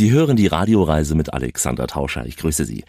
Sie hören die Radioreise mit Alexander Tauscher. Ich grüße Sie.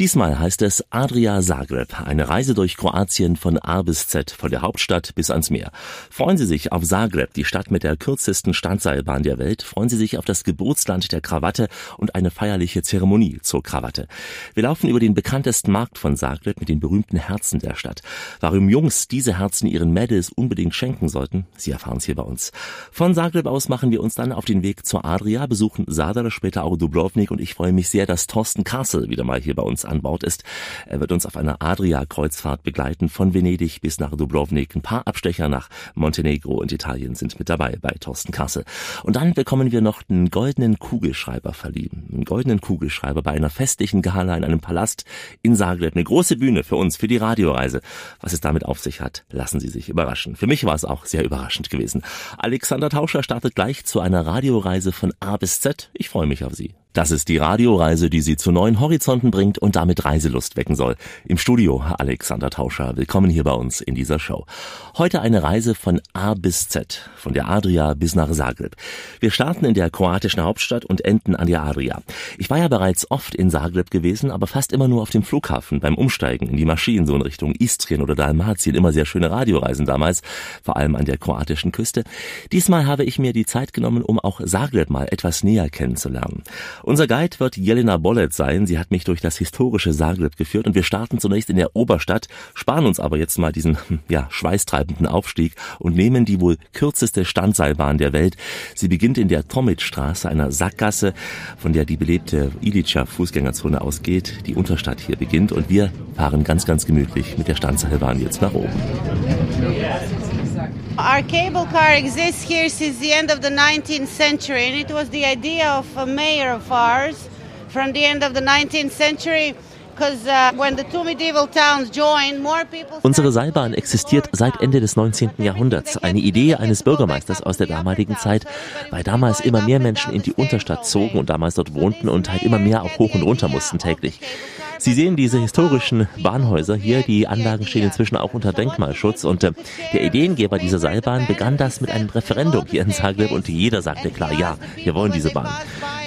Diesmal heißt es Adria Zagreb, eine Reise durch Kroatien von A bis Z, von der Hauptstadt bis ans Meer. Freuen Sie sich auf Zagreb, die Stadt mit der kürzesten Standseilbahn der Welt. Freuen Sie sich auf das Geburtsland der Krawatte und eine feierliche Zeremonie zur Krawatte. Wir laufen über den bekanntesten Markt von Zagreb mit den berühmten Herzen der Stadt. Warum Jungs diese Herzen ihren Mädels unbedingt schenken sollten, Sie erfahren es hier bei uns. Von Zagreb aus machen wir uns dann auf den Weg zur Adria, besuchen Sadar, später auch Dubrovnik und ich freue mich sehr, dass Thorsten Kassel wieder mal hier bei uns an Bord ist. Er wird uns auf einer Adria-Kreuzfahrt begleiten von Venedig bis nach Dubrovnik. Ein paar Abstecher nach Montenegro und Italien sind mit dabei bei Thorsten Kassel. Und dann bekommen wir noch einen goldenen Kugelschreiber verliehen. Einen goldenen Kugelschreiber bei einer festlichen Gala in einem Palast in Zagreb. Eine große Bühne für uns, für die Radioreise. Was es damit auf sich hat, lassen Sie sich überraschen. Für mich war es auch sehr überraschend gewesen. Alexander Tauscher startet gleich zu einer Radioreise von A bis Z. Ich freue mich auf Sie. Das ist die Radioreise, die Sie zu neuen Horizonten bringt und damit Reiselust wecken soll. Im Studio Alexander Tauscher. Willkommen hier bei uns in dieser Show. Heute eine Reise von A bis Z, von der Adria bis nach Zagreb. Wir starten in der kroatischen Hauptstadt und enden an der Adria. Ich war ja bereits oft in Zagreb gewesen, aber fast immer nur auf dem Flughafen beim Umsteigen in die Maschinen so in Richtung Istrien oder Dalmatien. Immer sehr schöne Radioreisen damals, vor allem an der kroatischen Küste. Diesmal habe ich mir die Zeit genommen, um auch Zagreb mal etwas näher kennenzulernen. Unser Guide wird Jelena Bollet sein. Sie hat mich durch das historische Zagreb geführt und wir starten zunächst in der Oberstadt, sparen uns aber jetzt mal diesen ja, schweißtreibenden Aufstieg und nehmen die wohl kürzeste Standseilbahn der Welt. Sie beginnt in der Tomic-Straße, einer Sackgasse, von der die belebte Ilica Fußgängerzone ausgeht. Die Unterstadt hier beginnt und wir fahren ganz, ganz gemütlich mit der Standseilbahn jetzt nach oben. Our cable car exists here since the end of the 19th century, and it was the idea of a mayor of ours from the end of the 19th century. Uh, Unsere Seilbahn existiert seit Ende des 19. Jahrhunderts. Eine Idee eines Bürgermeisters aus der damaligen Zeit, weil damals immer mehr Menschen in die Unterstadt zogen und damals dort wohnten und halt immer mehr auch hoch und runter mussten täglich. Sie sehen diese historischen Bahnhäuser hier. Die Anlagen stehen inzwischen auch unter Denkmalschutz. Und äh, der Ideengeber dieser Seilbahn begann das mit einem Referendum hier in Zagreb und jeder sagte klar, ja, wir wollen diese Bahn.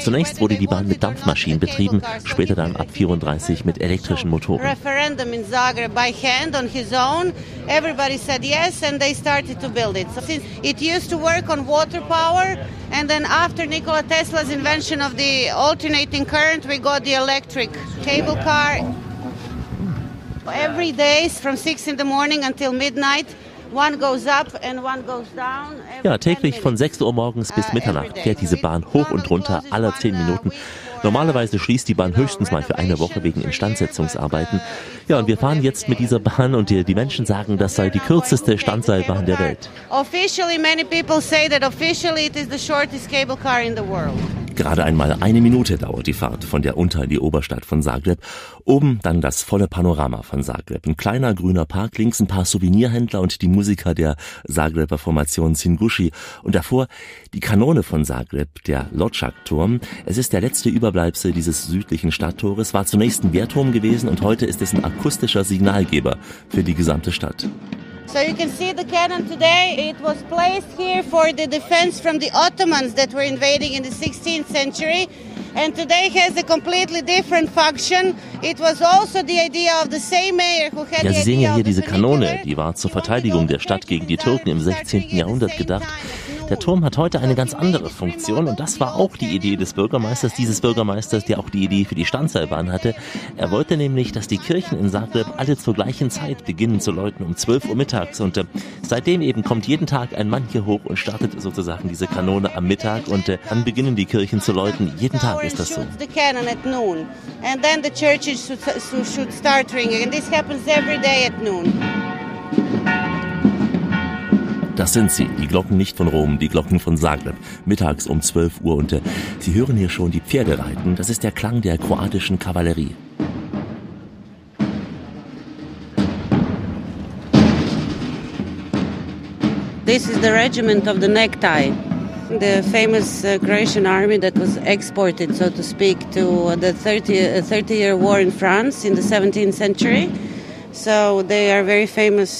Zunächst wurde die Bahn mit Dampfmaschinen betrieben, später dann ab 34 mit elektrischen Motoren. Everybody said yes and they started to build it. So it used to work on water power and then after Nikola Tesla's invention of the alternating current we got the electric cable car. Every day from 6 in the morning until midnight ja, täglich von 6 Uhr morgens bis uh, Mitternacht fährt diese Bahn hoch und runter alle 10 Minuten. Normalerweise schließt die Bahn höchstens mal für eine Woche wegen Instandsetzungsarbeiten. Ja, und wir fahren jetzt mit dieser Bahn und die, die Menschen sagen, das sei die kürzeste Standseilbahn der Welt. Officially, many people say that officially it is the shortest cable car in the world. Gerade einmal eine Minute dauert die Fahrt von der Unter in die Oberstadt von Zagreb. Oben dann das volle Panorama von Zagreb. Ein kleiner grüner Park, links ein paar Souvenirhändler und die Musiker der Zagreber Formation Singushi. Und davor die Kanone von Zagreb, der Lodžak-Turm. Es ist der letzte Überbleibsel dieses südlichen Stadttores, war zunächst ein Wehrturm gewesen und heute ist es ein akustischer Signalgeber für die gesamte Stadt. So you can see the cannon today. It was placed here for the defense from the Ottomans that were invading in the 16th century. And today has a completely different function. It was also the idea of the same mayor who had ja, Sie sehen ja hier diese Kanone, die war zur Verteidigung der Stadt gegen die Türken im 16. Jahrhundert gedacht. Der Turm hat heute eine ganz andere Funktion und das war auch die Idee des Bürgermeisters, dieses Bürgermeisters, der auch die Idee für die Standseilbahn hatte. Er wollte nämlich, dass die Kirchen in Zagreb alle zur gleichen Zeit beginnen zu läuten, um 12 Uhr mittags. Und äh, seitdem eben kommt jeden Tag ein Mann hier hoch und startet sozusagen diese Kanone am Mittag und äh, dann beginnen die Kirchen zu läuten. Jeden Tag ist das so. And then the churches should start ringing. And this happens every day at noon. Das sind sie, die Glocken nicht von Rom, die Glocken von Zagreb, mittags um 12 Uhr und äh, Sie hören hier schon die Pferde reiten, das ist der Klang der kroatischen Kavallerie. This is the regiment of the necktie. The famous uh, Croatian army that was exported, so to speak, to the 30, uh, 30 year war in France in the 17th century.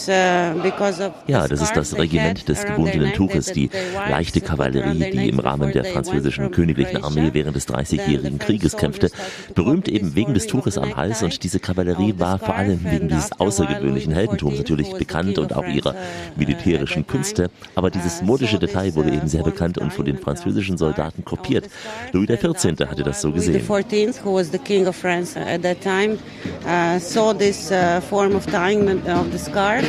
Uh, ja, das ist das Regiment des gebundenen Tuches, die leichte Kavallerie, die im Rahmen der französischen königlichen Armee während des Dreißigjährigen Krieges kämpfte. Berühmt eben wegen des Tuches am Hals und diese Kavallerie war vor allem wegen dieses außergewöhnlichen Heldentums natürlich bekannt und auch ihrer uh, militärischen Künste. Aber dieses uh, modische Detail wurde eben sehr bekannt und von den französischen Soldaten kopiert. Louis XIV. hatte das so gesehen. Louis XIV, who was the king of France at that time, uh, saw this uh, form of tying of the scarf.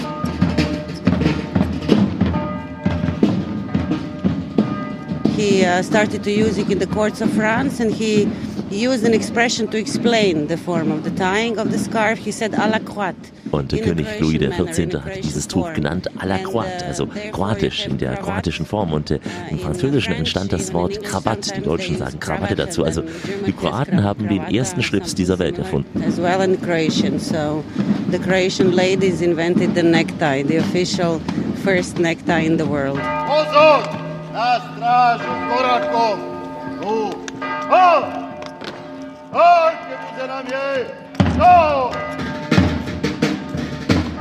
He uh, started to use it in the courts of France and he used an expression to explain the form of the tying of the scarf. He said à la croix. Und der König Louis XIV. hat dieses Tuch genannt à la croix, also kroatisch, in der kroatischen Form. Und äh, im Französischen entstand das Wort Krawatt. Die Deutschen sagen Krawatte dazu. Also die Kroaten haben den ersten Schlips dieser Welt erfunden. As well in Croatian. So the Croatian ladies invented the necktie, the official first necktie in the world. Pozor! Na stražu korakom! Oh! Oh! Gdzie nam je? Oh!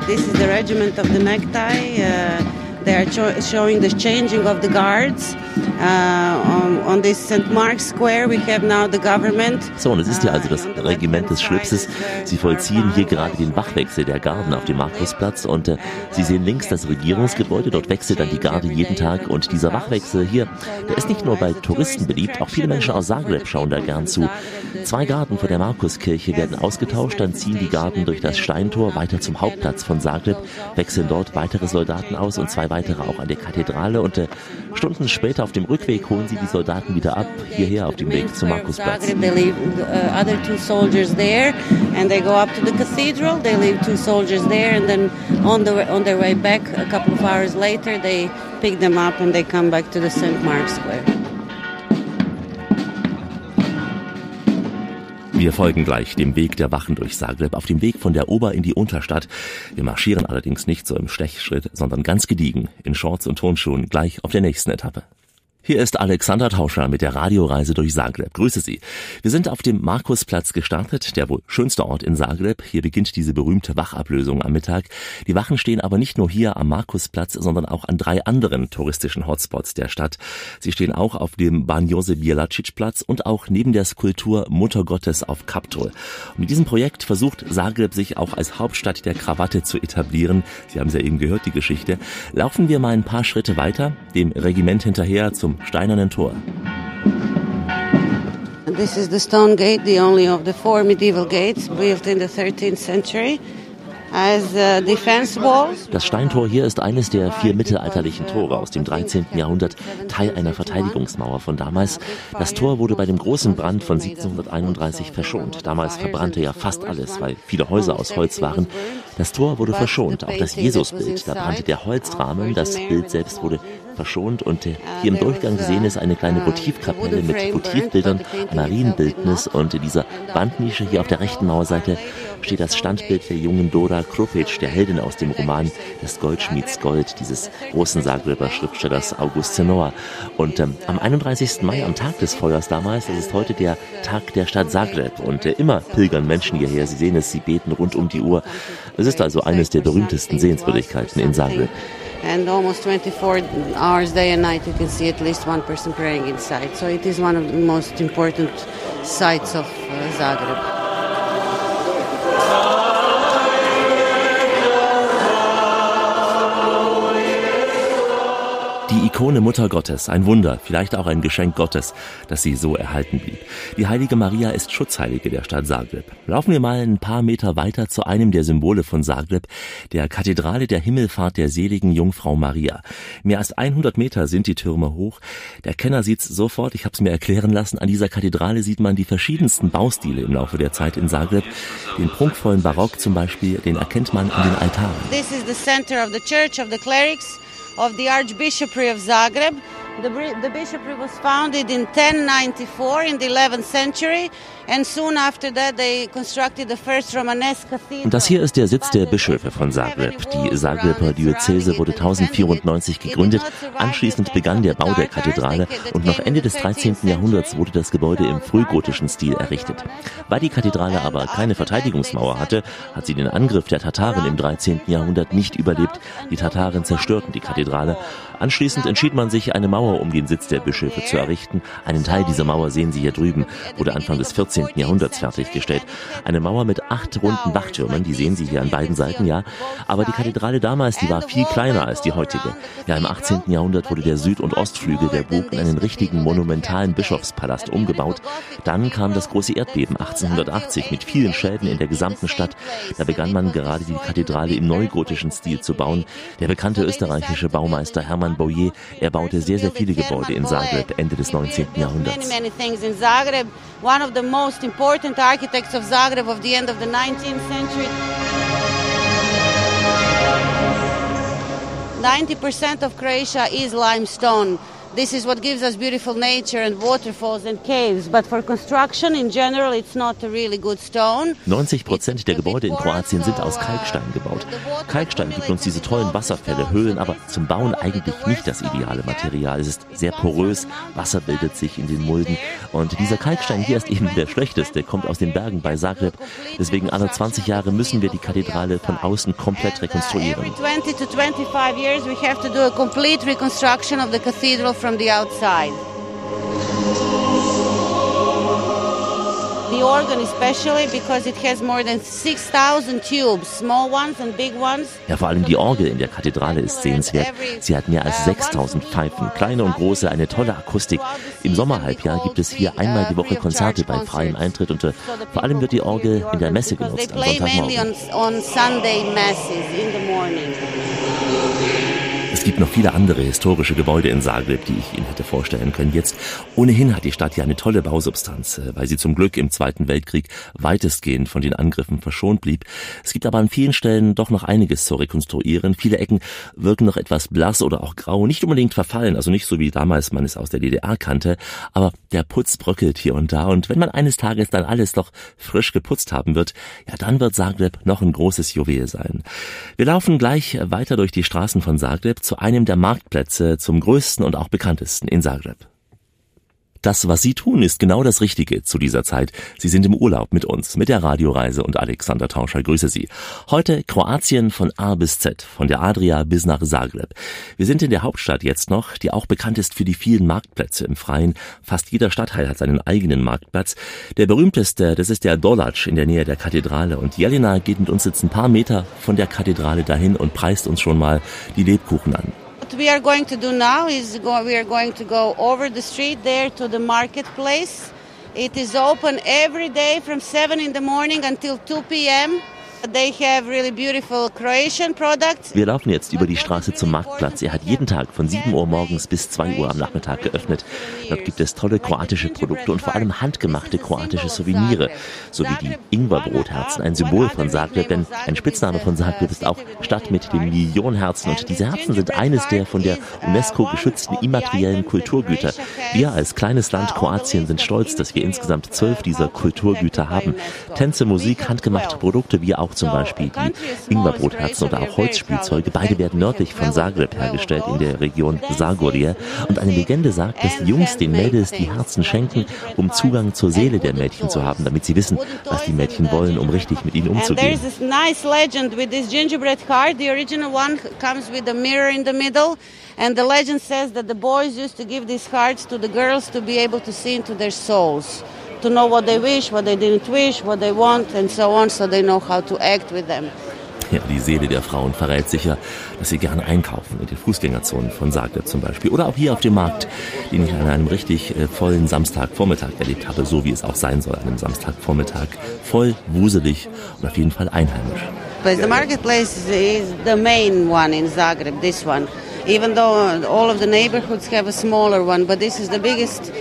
This is the regiment of the necktie. Uh, they are showing the changing of the guards. Uh, on, this St. Mark's Square we have now the government. So, und es ist hier also das uh, Regiment des Schlipses. Sie vollziehen hier gerade den Wachwechsel der Garden auf dem Markusplatz und äh, Sie sehen links das Regierungsgebäude. Dort wechselt dann die Garde jeden Tag und dieser Wachwechsel hier, der ist nicht nur bei Touristen beliebt, auch viele Menschen aus Zagreb schauen da gern zu. Zwei Garten vor der Markuskirche werden ausgetauscht, dann ziehen die Garden durch das Steintor weiter zum Hauptplatz von Zagreb, wechseln dort weitere Soldaten aus und zwei weitere auch an der Kathedrale und äh, Stunden später auf dem Rückweg holen sie die Soldaten wieder ab, hierher auf dem Weg zum Markusplatz. Uh, pick them up and they come back to the St. Mark's Square. Wir folgen gleich dem Weg der Wachen durch Zagreb auf dem Weg von der Ober in die Unterstadt. Wir marschieren allerdings nicht so im Stechschritt, sondern ganz gediegen in Shorts und Turnschuhen gleich auf der nächsten Etappe. Hier ist Alexander Tauscher mit der Radioreise durch Zagreb. Grüße Sie. Wir sind auf dem Markusplatz gestartet, der wohl schönste Ort in Zagreb. Hier beginnt diese berühmte Wachablösung am Mittag. Die Wachen stehen aber nicht nur hier am Markusplatz, sondern auch an drei anderen touristischen Hotspots der Stadt. Sie stehen auch auf dem Ban Josef Bielacic Platz und auch neben der Skulptur Mutter Gottes auf Kaptol. Und mit diesem Projekt versucht Zagreb sich auch als Hauptstadt der Krawatte zu etablieren. Sie haben es ja eben gehört, die Geschichte. Laufen wir mal ein paar Schritte weiter, dem Regiment hinterher zum steinernen Tor. This is the stone gate, the only of the four medieval gates built in the 13th century. Das Steintor hier ist eines der vier mittelalterlichen Tore aus dem 13. Jahrhundert, Teil einer Verteidigungsmauer von damals. Das Tor wurde bei dem großen Brand von 1731 verschont. Damals verbrannte ja fast alles, weil viele Häuser aus Holz waren. Das Tor wurde verschont, auch das Jesusbild, da brannte der Holzrahmen, das Bild selbst wurde verschont und hier im Durchgang gesehen ist eine kleine Votivkapelle mit Votivbildern, Marienbildnis und in dieser Wandnische hier auf der rechten Mauerseite steht das Standbild der jungen Dora Krupic, der Heldin aus dem Roman des Goldschmieds Gold, dieses großen Zagreber Schriftstellers August Zenor. Und ähm, am 31. Mai, am Tag des Feuers damals, das ist heute der Tag der Stadt Zagreb und äh, immer pilgern Menschen hierher. Sie sehen es, sie beten rund um die Uhr. Es ist also eines der berühmtesten Sehenswürdigkeiten in Zagreb. and almost 24 hours day and night you can see at least one person praying inside. So it is one of the most important sites of uh, zagreb Ikone Mutter Gottes, ein Wunder, vielleicht auch ein Geschenk Gottes, dass sie so erhalten blieb. Die heilige Maria ist Schutzheilige der Stadt Zagreb. Laufen wir mal ein paar Meter weiter zu einem der Symbole von Zagreb, der Kathedrale der Himmelfahrt der seligen Jungfrau Maria. Mehr als 100 Meter sind die Türme hoch. Der Kenner sieht's sofort, ich habe es mir erklären lassen, an dieser Kathedrale sieht man die verschiedensten Baustile im Laufe der Zeit in Zagreb. Den prunkvollen Barock zum Beispiel, den erkennt man an den Altaren. This is the center of the church of the clerics of the Archbishopry of Zagreb. The, the bishopric was founded in 1094 in the 11th century Und das hier ist der Sitz der Bischöfe von Zagreb. Die Zagreber Diözese wurde 1094 gegründet. Anschließend begann der Bau der Kathedrale und noch Ende des 13. Jahrhunderts wurde das Gebäude im frühgotischen Stil errichtet. Weil die Kathedrale aber keine Verteidigungsmauer hatte, hat sie den Angriff der Tataren im 13. Jahrhundert nicht überlebt. Die Tataren zerstörten die Kathedrale. Anschließend entschied man sich, eine Mauer um den Sitz der Bischöfe zu errichten. Einen Teil dieser Mauer sehen Sie hier drüben, wurde Anfang des 14. Jahrhunderts fertiggestellt. Eine Mauer mit acht runden Wachtürmen, die sehen Sie hier an beiden Seiten, ja. Aber die Kathedrale damals, die war viel kleiner als die heutige. Ja, im 18. Jahrhundert wurde der Süd- und Ostflügel der Burg in einen richtigen monumentalen Bischofspalast umgebaut. Dann kam das große Erdbeben 1880 mit vielen Schäden in der gesamten Stadt. Da begann man gerade die Kathedrale im neugotischen Stil zu bauen. Der bekannte österreichische Baumeister Hermann Hermann Boyer. Er baute sehr, sehr viele Gebäude in Zagreb Ende des 19. Jahrhunderts. Most important architects of Zagreb of the end of the 19th century. 90% of Croatia is limestone. This is what gives us beautiful nature and waterfalls and caves. But for construction in general, it's not a really good stone. 90 Prozent der Gebäude in Kroatien sind aus Kalkstein gebaut. Kalkstein gibt uns diese tollen Wasserfälle, Höhlen, aber zum Bauen eigentlich nicht das ideale Material. Es ist sehr porös, Wasser bildet sich in den Mulden und dieser Kalkstein hier ist eben der schlechteste, kommt aus den Bergen bei Zagreb. Deswegen alle 20 Jahre müssen wir die Kathedrale von außen komplett rekonstruieren. Every 20 to 25 years we have to do a complete reconstruction of the cathedral from the outside. The organ especially because it has more than 6000 tubes, small ones and big ones. Ja, vor allem die Orgel in der Kathedrale ist sehenswert. Sie hat mehr als 6000 Pfeifen, kleine und große, eine tolle Akustik. Im Sommerhalbjahr gibt es hier einmal die Woche Konzerte bei freiem Eintritt und uh, vor allem wird die Orgel in der Messe genutzt am Sonntagmorgen. Gibt noch viele andere historische Gebäude in Zagreb, die ich Ihnen hätte vorstellen können. Jetzt ohnehin hat die Stadt ja eine tolle Bausubstanz, äh, weil sie zum Glück im Zweiten Weltkrieg weitestgehend von den Angriffen verschont blieb. Es gibt aber an vielen Stellen doch noch einiges zu rekonstruieren. Viele Ecken wirken noch etwas blass oder auch grau, nicht unbedingt verfallen, also nicht so wie damals man es aus der DDR kannte, aber der Putz bröckelt hier und da und wenn man eines Tages dann alles doch frisch geputzt haben wird, ja dann wird Zagreb noch ein großes Juwel sein. Wir laufen gleich weiter durch die Straßen von Zagreb zu einem der Marktplätze, zum größten und auch bekanntesten in Zagreb. Das, was Sie tun, ist genau das Richtige zu dieser Zeit. Sie sind im Urlaub mit uns, mit der Radioreise und Alexander Tauscher grüße Sie. Heute Kroatien von A bis Z, von der Adria bis nach Zagreb. Wir sind in der Hauptstadt jetzt noch, die auch bekannt ist für die vielen Marktplätze im Freien. Fast jeder Stadtteil hat seinen eigenen Marktplatz. Der berühmteste, das ist der Dolac in der Nähe der Kathedrale und Jelena geht mit uns jetzt ein paar Meter von der Kathedrale dahin und preist uns schon mal die Lebkuchen an. What we are going to do now is go, we are going to go over the street there to the marketplace. It is open every day from 7 in the morning until 2 p.m. Wir laufen jetzt über die Straße zum Marktplatz. Er hat jeden Tag von 7 Uhr morgens bis 2 Uhr am Nachmittag geöffnet. Dort gibt es tolle kroatische Produkte und vor allem handgemachte kroatische Souvenirs, sowie die Ingwerbrotherzen, ein Symbol von Zagreb, denn ein Spitzname von Zagreb ist auch Stadt mit den Millionenherzen und diese Herzen sind eines der von der UNESCO geschützten immateriellen Kulturgüter. Wir als kleines Land Kroatien sind stolz, dass wir insgesamt zwölf dieser Kulturgüter haben. Tänze, Musik, handgemachte Produkte wie auch zum Beispiel die Ingwerbrotherzen oder auch Holzspielzeuge. Beide werden nördlich von Zagreb hergestellt in der Region Zagorje. Und eine Legende sagt, dass die Jungs den Mädels die Herzen schenken, um Zugang zur Seele der Mädchen zu haben, damit sie wissen, was die Mädchen wollen, um richtig mit ihnen umzugehen. And the legend says that the boys used to give these cards to the girls to be able to see into their souls to know what they wish, what they didn't wish, what they want and so on, so they know how to act with them. Ja, die Seele der Frauen verrät sicher, dass sie gerne einkaufen in den Fußgängerzonen von Zagreb zum Beispiel oder auch hier auf dem Markt, den ich an einem richtig äh, vollen Samstagvormittag erlebt habe, so wie es auch sein soll, an einem Samstagvormittag, voll, wuselig und auf jeden Fall einheimisch. But the marketplace is the main one in Zagreb, this one. Even though all of the neighborhoods have a smaller one, but this is the biggest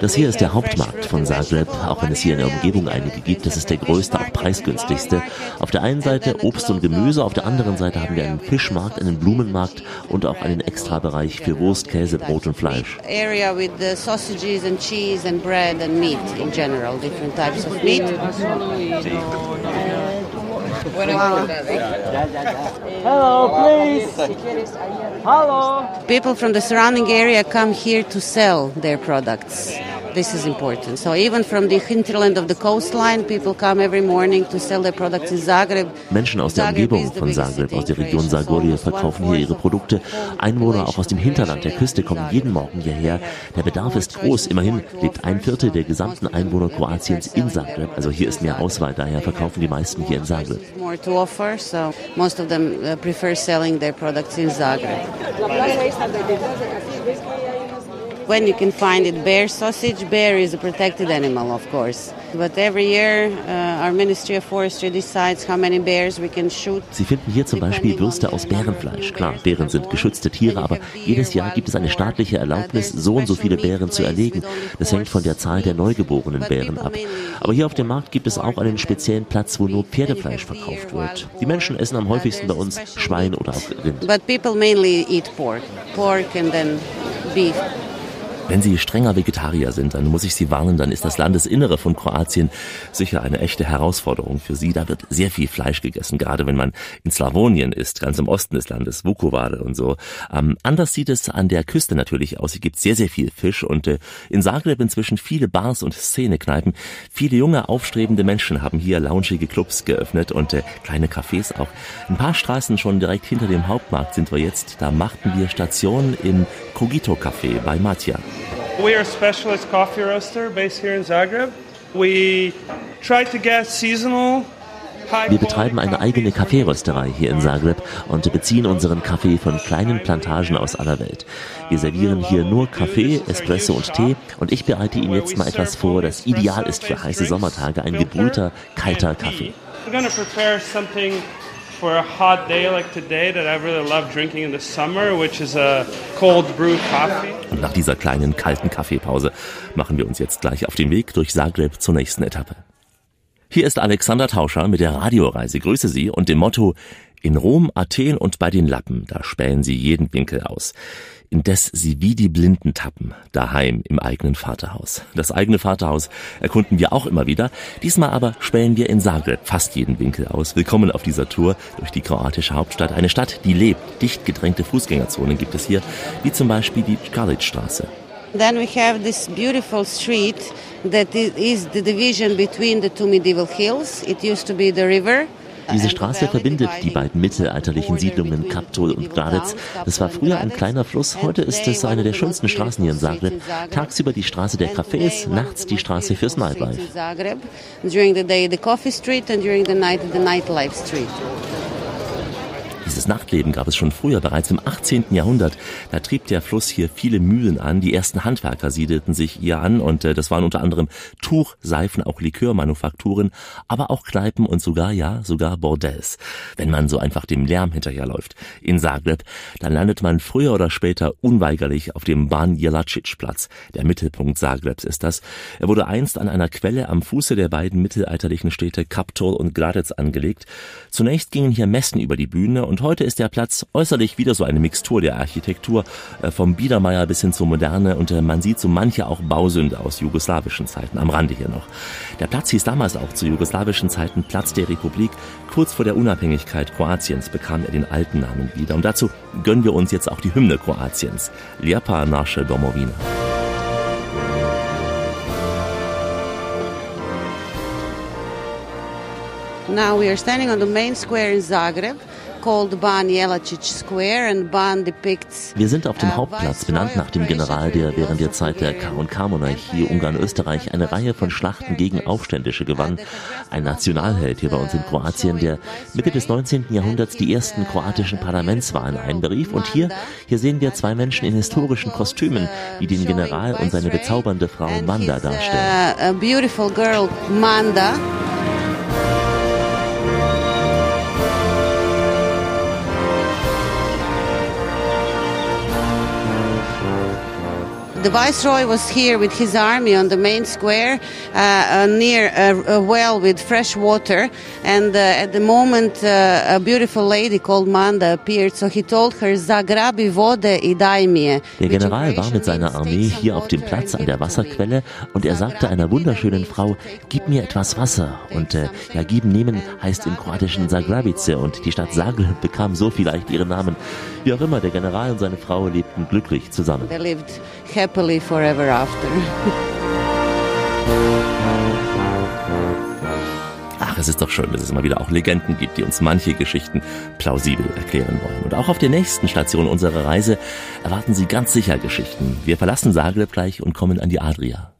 Das hier ist der Hauptmarkt von Zagreb, auch wenn es hier in der Umgebung einige gibt. Das ist der größte, auch preisgünstigste. Auf der einen Seite Obst und Gemüse, auf der anderen Seite haben wir einen Fischmarkt, einen Blumenmarkt und auch einen Extrabereich für Wurst, Käse, Brot und Fleisch. Hello, please. Hello. People from the surrounding area come here to sell their products. This is important. So even from the hinterland of the coastline, people come every morning to sell their products in Zagreb. Menschen aus der Umgebung von Zagreb, aus der Region Zagorje, verkaufen hier ihre Produkte. Einwohner auch aus dem Hinterland der Küste kommen jeden Morgen hierher. Der Bedarf ist groß. Immerhin lebt ein Viertel der gesamten Einwohner Kroatiens in Zagreb. Also hier ist mehr Auswahl. Daher verkaufen die meisten hier in Zagreb. Most of them uh, prefer selling their products in Zagreb. When you can find it. Bear sausage, bear is a protected animal, of course. But every year uh, our Ministry of Forestry decides how many bears we can shoot. Sie finden hier zum Beispiel Würste aus Bärenfleisch. Klar, Bären sind geschützte Tiere, aber jedes Jahr gibt es eine staatliche Erlaubnis, so und so viele Bären zu erlegen. Das hängt von der Zahl der neugeborenen Bären ab. Aber hier auf dem Markt gibt es auch einen speziellen Platz, wo nur Pferdefleisch verkauft wird. Die Menschen essen am häufigsten bei uns Schwein oder auch Rind. But people mainly eat pork. Pork and then beef. Wenn Sie strenger Vegetarier sind, dann muss ich Sie warnen, dann ist das Landesinnere von Kroatien sicher eine echte Herausforderung für Sie. Da wird sehr viel Fleisch gegessen, gerade wenn man in Slawonien ist, ganz im Osten des Landes, Vukovar und so. Ähm, anders sieht es an der Küste natürlich aus. Hier gibt sehr, sehr viel Fisch und äh, in Zagreb inzwischen viele Bars und Szenekneipen. Viele junge, aufstrebende Menschen haben hier loungige Clubs geöffnet und äh, kleine Cafés auch. Ein paar Straßen schon direkt hinter dem Hauptmarkt sind wir jetzt. Da machten wir Station im Cogito Café bei Matja. We are a specialist coffee roaster based here in Zagreb. We try to get seasonal wir betreiben eine eigene Kaffeerösterei hier in Zagreb und beziehen unseren Kaffee von kleinen Plantagen aus aller Welt. Wir servieren hier nur Kaffee, Espresso und Tee und ich bereite Ihnen jetzt mal etwas vor, das ideal ist für heiße Sommertage, ein gebrühter, kalter Kaffee. We're for a hot day like today that I really love drinking in the summer, which is a cold brew coffee. Und nach dieser kleinen kalten Kaffeepause machen wir uns jetzt gleich auf den Weg durch Zagreb zur nächsten Etappe. Hier ist Alexander Tauscher mit der Radioreise Grüße Sie und dem Motto in Rom, Athen und bei den Lappen, da spähen sie jeden Winkel aus indes sie wie die Blinden tappen, daheim im eigenen Vaterhaus. Das eigene Vaterhaus erkunden wir auch immer wieder. Diesmal aber spähen wir in Zagreb fast jeden Winkel aus. Willkommen auf dieser Tour durch die kroatische Hauptstadt. Eine Stadt, die lebt. Dicht gedrängte Fußgängerzonen gibt es hier, wie zum Beispiel die Skalic-Straße. Then we have this beautiful street that is the division between the two medieval hills. It used to be the river. Diese Straße verbindet die beiden mittelalterlichen Siedlungen Kaptol und Graditz. Das war früher ein kleiner Fluss, heute ist es eine der schönsten Straßen hier in Zagreb. Tagsüber die Straße der Cafés, nachts die Straße fürs Nightlife. Dieses Nachtleben gab es schon früher, bereits im 18. Jahrhundert. Da trieb der Fluss hier viele Mühlen an. Die ersten Handwerker siedelten sich hier an und äh, das waren unter anderem Tuch, Seifen, auch Likörmanufakturen, aber auch Kneipen und sogar, ja, sogar Bordells. Wenn man so einfach dem Lärm hinterherläuft in Zagreb, dann landet man früher oder später unweigerlich auf dem Ban Jelacic-Platz. Der Mittelpunkt Zagrebs ist das. Er wurde einst an einer Quelle am Fuße der beiden mittelalterlichen Städte Kaptol und Gradec angelegt. Zunächst gingen hier Messen über die Bühne und und heute ist der Platz äußerlich wieder so eine Mixtur der Architektur, äh, vom Biedermeier bis hin zur Moderne und äh, man sieht so manche auch Bausünde aus jugoslawischen Zeiten, am Rande hier noch. Der Platz hieß damals auch zu jugoslawischen Zeiten Platz der Republik. Kurz vor der Unabhängigkeit Kroatiens bekam er den alten Namen wieder. Und dazu gönnen wir uns jetzt auch die Hymne Kroatiens, Liapa naše domovina. Now we are standing on the main square in Zagreb. Wir sind auf dem uh, Hauptplatz, benannt nach dem General, der während der Zeit der K&K-Monarchie Ungarn-Österreich eine Reihe von Schlachten gegen Aufständische gewann. Ein Nationalheld hier bei uns in Kroatien, der Mitte des 19. Jahrhunderts die ersten kroatischen Parlamentswahlen einberief. Und hier, hier sehen wir zwei Menschen in historischen Kostümen, die den General und seine bezaubernde Frau Manda darstellen. The viceroy was here with his army on the main square uh, uh, near a, a, well with fresh water. And uh, at the moment, uh, a beautiful lady called Manda appeared. So he told her, Zagrabi vode i daj mir. Der General war mit seiner Armee hier auf dem Platz an der Wasserquelle und er sagte einer wunderschönen Frau, gib mir etwas Wasser. Und äh, ja, geben, nehmen heißt im kroatischen Zagrabice und die Stadt Zagreb bekam so vielleicht ihren Namen. Wie auch immer, der General und seine Frau lebten glücklich zusammen. Happily forever after. Ach, es ist doch schön, dass es immer wieder auch Legenden gibt, die uns manche Geschichten plausibel erklären wollen. Und auch auf der nächsten Station unserer Reise erwarten Sie ganz sicher Geschichten. Wir verlassen Zagreb gleich und kommen an die Adria.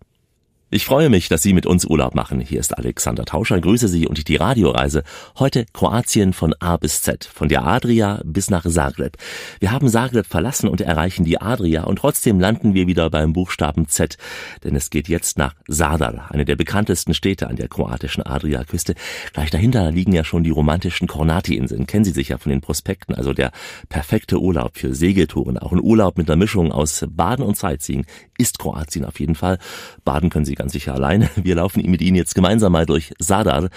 Ich freue mich, dass Sie mit uns Urlaub machen. Hier ist Alexander Tauscher, grüße Sie und die Radioreise. Heute Kroatien von A bis Z, von der Adria bis nach Zagreb. Wir haben Zagreb verlassen und erreichen die Adria und trotzdem landen wir wieder beim Buchstaben Z, denn es geht jetzt nach Zadar, eine der bekanntesten Städte an der kroatischen Adriaküste. Gleich dahinter liegen ja schon die romantischen Kornati-Inseln, kennen Sie sicher von den Prospekten, also der perfekte Urlaub für Segeltouren, auch ein Urlaub mit einer Mischung aus Baden und Sightseeing ist Kroatien auf jeden Fall. Baden können Sie ganz sicher alleine. Wir laufen mit Ihnen jetzt gemeinsam mal durch Sadar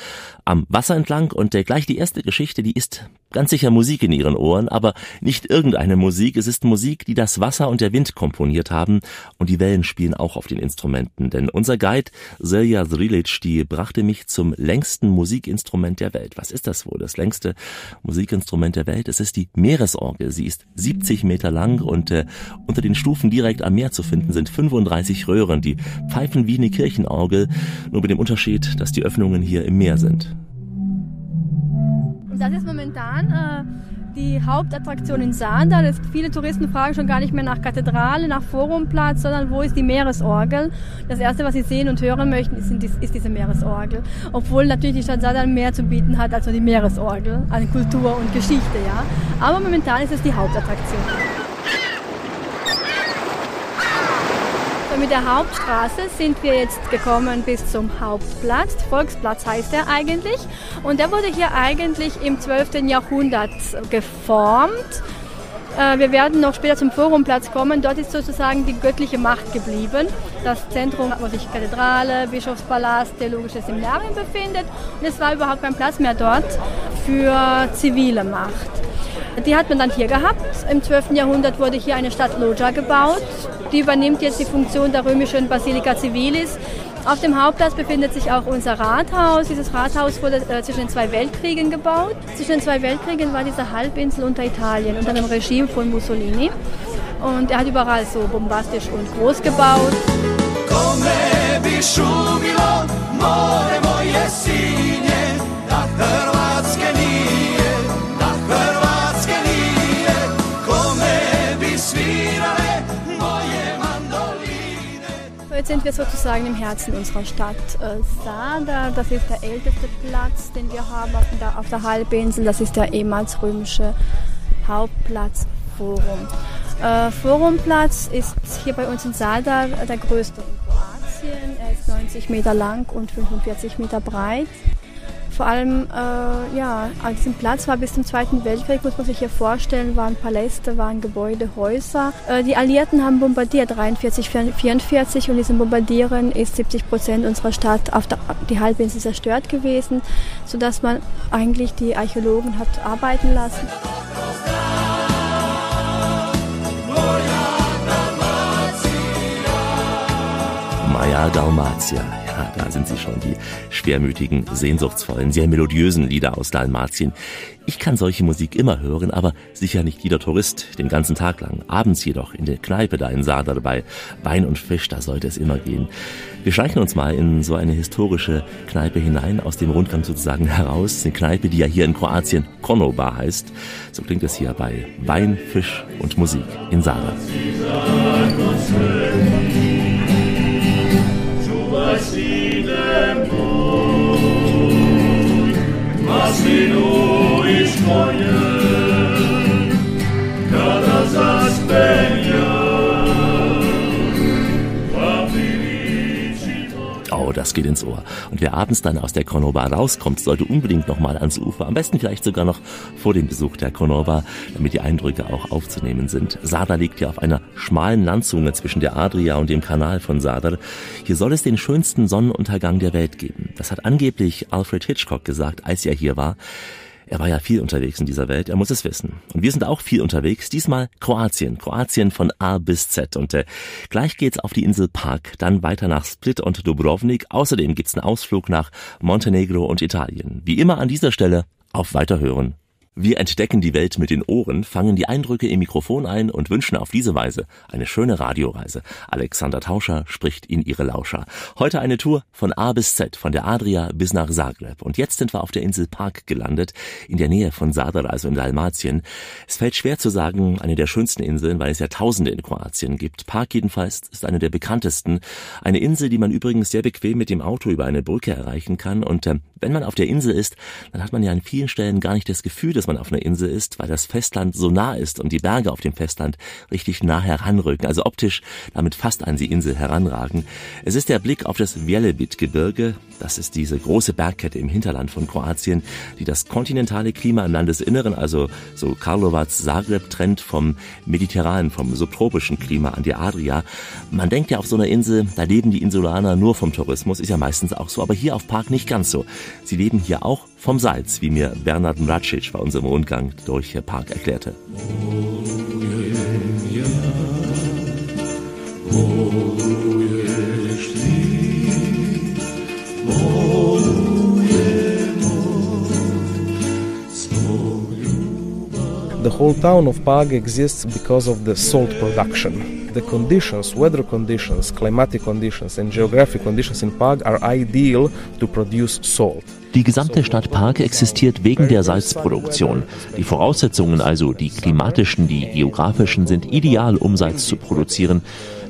am Wasser entlang und äh, gleich die erste Geschichte, die ist ganz sicher Musik in Ihren Ohren, aber nicht irgendeine Musik. Es ist Musik, die das Wasser und der Wind komponiert haben und die Wellen spielen auch auf den Instrumenten. Denn unser Guide Selja Zrilic, die brachte mich zum längsten Musikinstrument der Welt. Was ist das wohl? Das längste Musikinstrument der Welt? Es ist die Meeresorgel. Sie ist 70 Meter lang und äh, unter den Stufen direkt am Meer zu finden sind 35 Röhren, die pfeifen wie eine Kirchenorgel, nur mit dem Unterschied, dass die Öffnungen hier im Meer sind. Das ist momentan äh, die Hauptattraktion in Sada. Das, viele Touristen fragen schon gar nicht mehr nach Kathedrale, nach Forumplatz, sondern wo ist die Meeresorgel. Das Erste, was sie sehen und hören möchten, ist, ist diese Meeresorgel. Obwohl natürlich die Stadt Sada mehr zu bieten hat als nur die Meeresorgel an Kultur und Geschichte. Ja. Aber momentan ist es die Hauptattraktion. Mit der Hauptstraße sind wir jetzt gekommen bis zum Hauptplatz. Volksplatz heißt er eigentlich. Und der wurde hier eigentlich im 12. Jahrhundert geformt. Äh, wir werden noch später zum Forumplatz kommen. Dort ist sozusagen die göttliche Macht geblieben. Das Zentrum, wo sich Kathedrale, Bischofspalast, Theologisches Seminarium befindet. Und es war überhaupt kein Platz mehr dort für zivile Macht. Die hat man dann hier gehabt. Im 12. Jahrhundert wurde hier eine Stadt Loja gebaut. Die übernimmt jetzt die Funktion der römischen Basilica Civilis. Auf dem Hauptplatz befindet sich auch unser Rathaus. Dieses Rathaus wurde äh, zwischen den zwei Weltkriegen gebaut. Zwischen den zwei Weltkriegen war diese Halbinsel unter Italien, unter dem Regime von Mussolini. Und er hat überall so bombastisch und groß gebaut. Come sinje, Jetzt sind wir sozusagen im Herzen unserer Stadt. Äh, Sada, das ist der älteste Platz, den wir haben auf der, Halbinsel. Das ist der ehemals römische Hauptplatz Forum. Äh, Forumplatz ist hier bei uns in Sada der größte in Kroatien. Er ist 90 Meter lang und 45 Meter breit. Vor allem, äh, ja, an diesem Platz war bis zum Zweiten Weltkrieg, muss man sich hier vorstellen, waren Paläste, waren Gebäude, Häuser. Äh, die Alliierten haben bombardiert, 43, 44 und diesem Bombardieren ist 70 Prozent unserer Stadt auf der, die Halbinsel zerstört gewesen, sodass man eigentlich die Archäologen hat arbeiten lassen. Maya Dalmatia. Da sind sie schon, die schwermütigen, sehnsuchtsvollen, sehr melodiösen Lieder aus Dalmatien. Ich kann solche Musik immer hören, aber sicher nicht jeder Tourist den ganzen Tag lang. Abends jedoch in der Kneipe da in Sadar bei Wein und Fisch, da sollte es immer gehen. Wir schleichen uns mal in so eine historische Kneipe hinein, aus dem Rundgang sozusagen heraus. Eine Kneipe, die ja hier in Kroatien Konoba heißt. So klingt es hier bei Wein, Fisch und Musik in Sadar. sino escolher, caras as penhas. Das geht ins Ohr. Und wer abends dann aus der Konoba rauskommt, sollte unbedingt nochmal ans Ufer. Am besten vielleicht sogar noch vor dem Besuch der Konoba, damit die Eindrücke auch aufzunehmen sind. Sadr liegt ja auf einer schmalen Landzunge zwischen der Adria und dem Kanal von Sadr. Hier soll es den schönsten Sonnenuntergang der Welt geben. Das hat angeblich Alfred Hitchcock gesagt, als er hier war. Er war ja viel unterwegs in dieser Welt, er muss es wissen. Und wir sind auch viel unterwegs, diesmal Kroatien. Kroatien von A bis Z. Und äh, gleich geht's auf die Insel Park, dann weiter nach Split und Dubrovnik. Außerdem gibt's einen Ausflug nach Montenegro und Italien. Wie immer an dieser Stelle auf Weiterhören. Wir entdecken die Welt mit den Ohren, fangen die Eindrücke im Mikrofon ein und wünschen auf diese Weise eine schöne Radioreise. Alexander Tauscher spricht in ihre Lauscher. Heute eine Tour von A bis Z, von der Adria bis nach Zagreb. Und jetzt sind wir auf der Insel Park gelandet, in der Nähe von Zadar, also in Dalmatien. Es fällt schwer zu sagen, eine der schönsten Inseln, weil es ja Tausende in Kroatien gibt. Park jedenfalls ist eine der bekanntesten. Eine Insel, die man übrigens sehr bequem mit dem Auto über eine Brücke erreichen kann. Und äh, wenn man auf der Insel ist, dann hat man ja an vielen Stellen gar nicht das Gefühl, dass man auf einer Insel ist, weil das Festland so nah ist und die Berge auf dem Festland richtig nah heranrücken, also optisch damit fast an die Insel heranragen. Es ist der Blick auf das Velebit-Gebirge, das ist diese große Bergkette im Hinterland von Kroatien, die das kontinentale Klima im Landesinneren, also so Karlovac, Zagreb trennt vom mediterranen, vom subtropischen Klima an die Adria. Man denkt ja auf so einer Insel, da leben die Insulaner nur vom Tourismus, ist ja meistens auch so, aber hier auf Park nicht ganz so. Sie leben hier auch vom Salz, wie mir Bernhard Mracic bei unserem Rundgang durch Park erklärte. The whole town of Pag exists because of the salt production. The conditions, weather conditions, climatic conditions, and geographic conditions in Pag are ideal to produce salt. Die gesamte Stadt Park existiert wegen der Salzproduktion. Die Voraussetzungen, also die klimatischen, die geografischen, sind ideal, um Salz zu produzieren.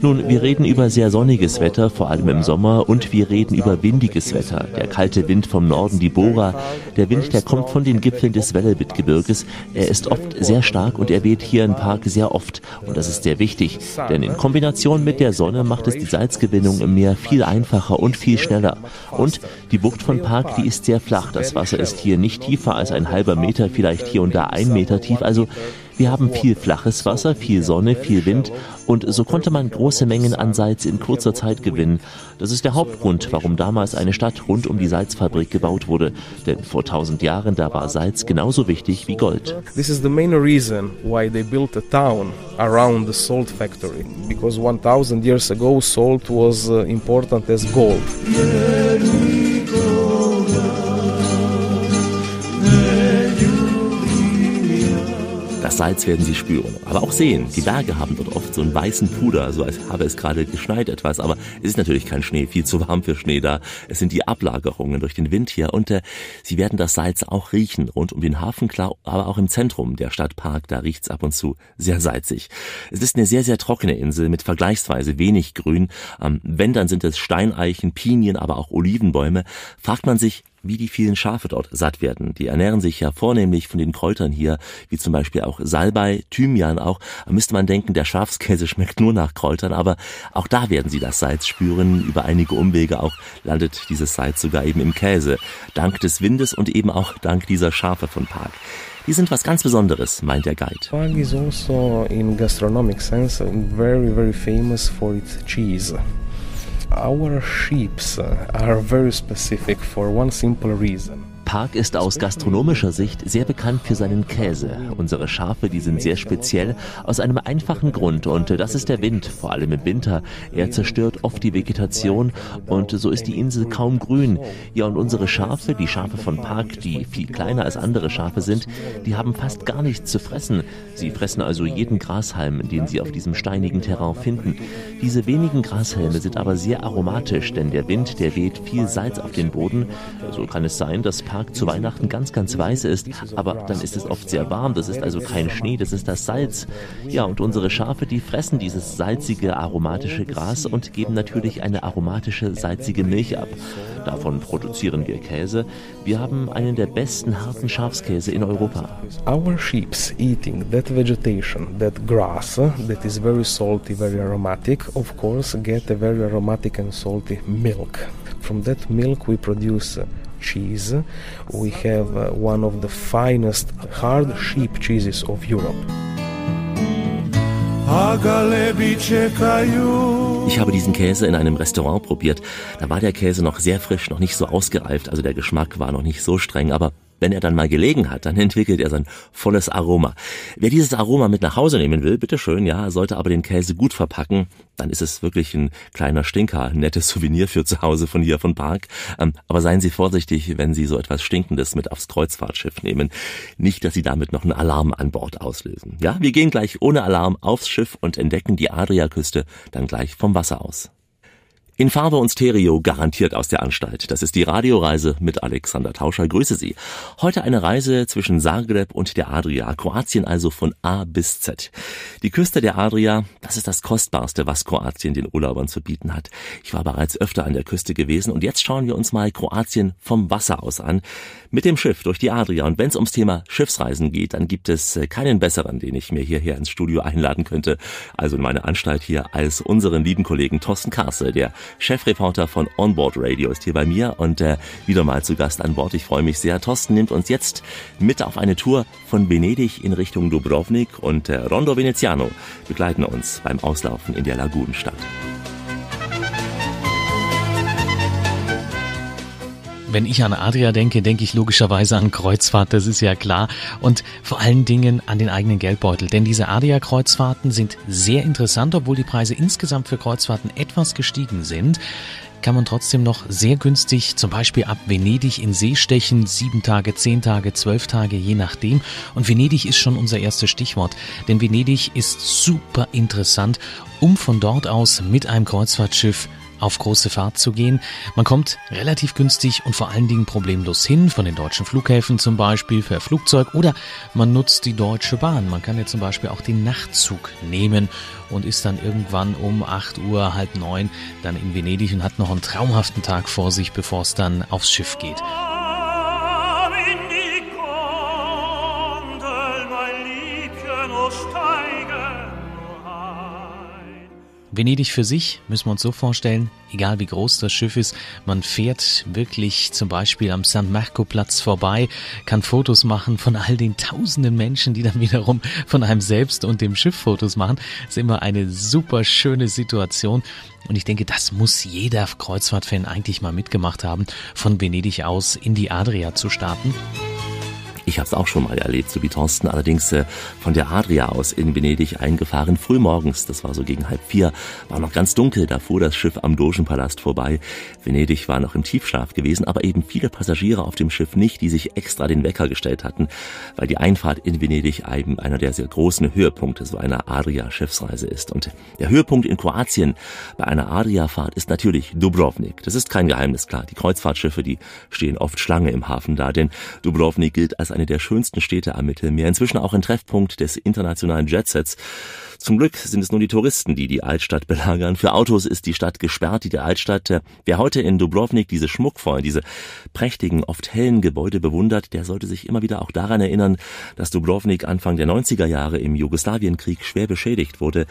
Nun, wir reden über sehr sonniges Wetter, vor allem im Sommer, und wir reden über windiges Wetter. Der kalte Wind vom Norden, die Bora, der Wind, der kommt von den Gipfeln des Velebit-Gebirges. Er ist oft sehr stark und er weht hier im Park sehr oft. Und das ist sehr wichtig, denn in Kombination mit der Sonne macht es die Salzgewinnung im Meer viel einfacher und viel schneller. Und die Bucht von Park, die ist sehr flach. Das Wasser ist hier nicht tiefer als ein halber Meter, vielleicht hier und da ein Meter tief. Also wir haben viel flaches Wasser, viel Sonne, viel Wind und so konnte man große Mengen an Salz in kurzer Zeit gewinnen. Das ist der Hauptgrund, warum damals eine Stadt rund um die Salzfabrik gebaut wurde. Denn vor tausend Jahren, da war Salz genauso wichtig wie Gold. This is the main reason why they built a town around the salt factory. Because 1000 years ago salt was uh, important as gold. Salz werden Sie spüren, aber auch sehen. Die Berge haben dort oft so einen weißen Puder, so als habe es gerade geschneit etwas, aber es ist natürlich kein Schnee, viel zu warm für Schnee da. Es sind die Ablagerungen durch den Wind hier und äh, Sie werden das Salz auch riechen rund um den Hafen, klar, aber auch im Zentrum der Stadt Park, da riecht's ab und zu sehr salzig. Es ist eine sehr, sehr trockene Insel mit vergleichsweise wenig Grün. Ähm, wenn, dann sind es Steineichen, Pinien, aber auch Olivenbäume. Fragt man sich, wie die vielen Schafe dort satt werden. Die ernähren sich ja vornehmlich von den Kräutern hier, wie zum Beispiel auch Salbei, Thymian auch. Da müsste man denken, der Schafskäse schmeckt nur nach Kräutern, aber auch da werden sie das Salz spüren. Über einige Umwege auch landet dieses Salz sogar eben im Käse. Dank des Windes und eben auch dank dieser Schafe von Park. Die sind was ganz Besonderes, meint der Guide. Pag is also in gastronomic sense very very famous for its cheese. Our sheeps are very specific for one simple reason. Park ist aus gastronomischer Sicht sehr bekannt für seinen Käse. Unsere Schafe, die sind sehr speziell aus einem einfachen Grund und das ist der Wind, vor allem im Winter. Er zerstört oft die Vegetation und so ist die Insel kaum grün. Ja, und unsere Schafe, die Schafe von Park, die viel kleiner als andere Schafe sind, die haben fast gar nichts zu fressen. Sie fressen also jeden Grashalm, den sie auf diesem steinigen Terrain finden. Diese wenigen Grashalme sind aber sehr aromatisch, denn der Wind, der weht viel Salz auf den Boden. So kann es sein, dass Park Tag zu Weihnachten ganz, ganz weiß ist, aber dann ist es oft sehr warm. Das ist also kein Schnee, das ist das Salz. Ja, und unsere Schafe, die fressen dieses salzige, aromatische Gras und geben natürlich eine aromatische, salzige Milch ab. Davon produzieren wir Käse. Wir haben einen der besten harten Schafskäse in Europa. Our sheep's eating that vegetation, that grass, that is very salty, very aromatic, of course, get a very aromatic and salty milk. From that milk we produce cheese. We have uh, one of the finest hard sheep cheeses of Europe. Ich habe diesen Käse in einem Restaurant probiert. Da war der Käse noch sehr frisch, noch nicht so ausgereift, also der Geschmack war noch nicht so streng, aber wenn er dann mal gelegen hat, dann entwickelt er sein volles Aroma. Wer dieses Aroma mit nach Hause nehmen will, bitteschön, ja, sollte aber den Käse gut verpacken. Dann ist es wirklich ein kleiner Stinker, ein nettes Souvenir für zu Hause von hier von Park. Ähm, aber seien Sie vorsichtig, wenn Sie so etwas Stinkendes mit aufs Kreuzfahrtschiff nehmen. Nicht, dass Sie damit noch einen Alarm an Bord auslösen. Ja, wir gehen gleich ohne Alarm aufs Schiff und entdecken die Adriaküste dann gleich vom Wasser aus. In Farbe und Stereo garantiert aus der Anstalt. Das ist die Radioreise mit Alexander Tauscher. Grüße Sie. Heute eine Reise zwischen Zagreb und der Adria. Kroatien also von A bis Z. Die Küste der Adria, das ist das Kostbarste, was Kroatien den Urlaubern zu bieten hat. Ich war bereits öfter an der Küste gewesen und jetzt schauen wir uns mal Kroatien vom Wasser aus an. Mit dem Schiff durch die Adria. Und wenn es ums Thema Schiffsreisen geht, dann gibt es keinen besseren, den ich mir hierher ins Studio einladen könnte. Also in meine Anstalt hier als unseren lieben Kollegen Thorsten Karse, der Chefreporter von Onboard Radio ist hier bei mir und äh, wieder mal zu Gast an Bord. Ich freue mich sehr. Thorsten nimmt uns jetzt mit auf eine Tour von Venedig in Richtung Dubrovnik und äh, Rondo Veneziano begleiten uns beim Auslaufen in der Lagunenstadt. Wenn ich an Adria denke, denke ich logischerweise an Kreuzfahrt, das ist ja klar. Und vor allen Dingen an den eigenen Geldbeutel. Denn diese Adria-Kreuzfahrten sind sehr interessant, obwohl die Preise insgesamt für Kreuzfahrten etwas gestiegen sind kann man trotzdem noch sehr günstig zum Beispiel ab Venedig in See stechen. Sieben Tage, zehn Tage, zwölf Tage, je nachdem. Und Venedig ist schon unser erstes Stichwort. Denn Venedig ist super interessant, um von dort aus mit einem Kreuzfahrtschiff auf große Fahrt zu gehen. Man kommt relativ günstig und vor allen Dingen problemlos hin, von den deutschen Flughäfen zum Beispiel für Flugzeug oder man nutzt die Deutsche Bahn. Man kann ja zum Beispiel auch den Nachtzug nehmen und ist dann irgendwann um 8 Uhr, halb neun dann in Venedig und hat noch einen traumhaften Tag vor sich, bevor es dann aufs Schiff geht. Venedig für sich müssen wir uns so vorstellen, egal wie groß das Schiff ist, man fährt wirklich zum Beispiel am San Marco Platz vorbei, kann Fotos machen von all den tausenden Menschen, die dann wiederum von einem selbst und dem Schiff Fotos machen. Das ist immer eine super schöne Situation. Und ich denke, das muss jeder Kreuzfahrtfan eigentlich mal mitgemacht haben, von Venedig aus in die Adria zu starten. Ich habe es auch schon mal erlebt, so wie Thorsten, allerdings äh, von der Adria aus in Venedig eingefahren, frühmorgens, das war so gegen halb vier, war noch ganz dunkel, da fuhr das Schiff am Dogenpalast vorbei. Venedig war noch im Tiefschlaf gewesen, aber eben viele Passagiere auf dem Schiff nicht, die sich extra den Wecker gestellt hatten, weil die Einfahrt in Venedig eben einer der sehr großen Höhepunkte so einer Adria-Schiffsreise ist. Und der Höhepunkt in Kroatien bei einer Adria-Fahrt ist natürlich Dubrovnik. Das ist kein Geheimnis, klar. Die Kreuzfahrtschiffe, die stehen oft Schlange im Hafen da, denn Dubrovnik gilt als eine der schönsten Städte am Mittelmeer, inzwischen auch ein Treffpunkt des internationalen Jetsets. Zum Glück sind es nur die Touristen, die die Altstadt belagern. Für Autos ist die Stadt gesperrt, die Altstadt. Äh, wer heute in Dubrovnik diese schmuckvollen, diese prächtigen, oft hellen Gebäude bewundert, der sollte sich immer wieder auch daran erinnern, dass Dubrovnik Anfang der 90er Jahre im Jugoslawienkrieg schwer beschädigt wurde.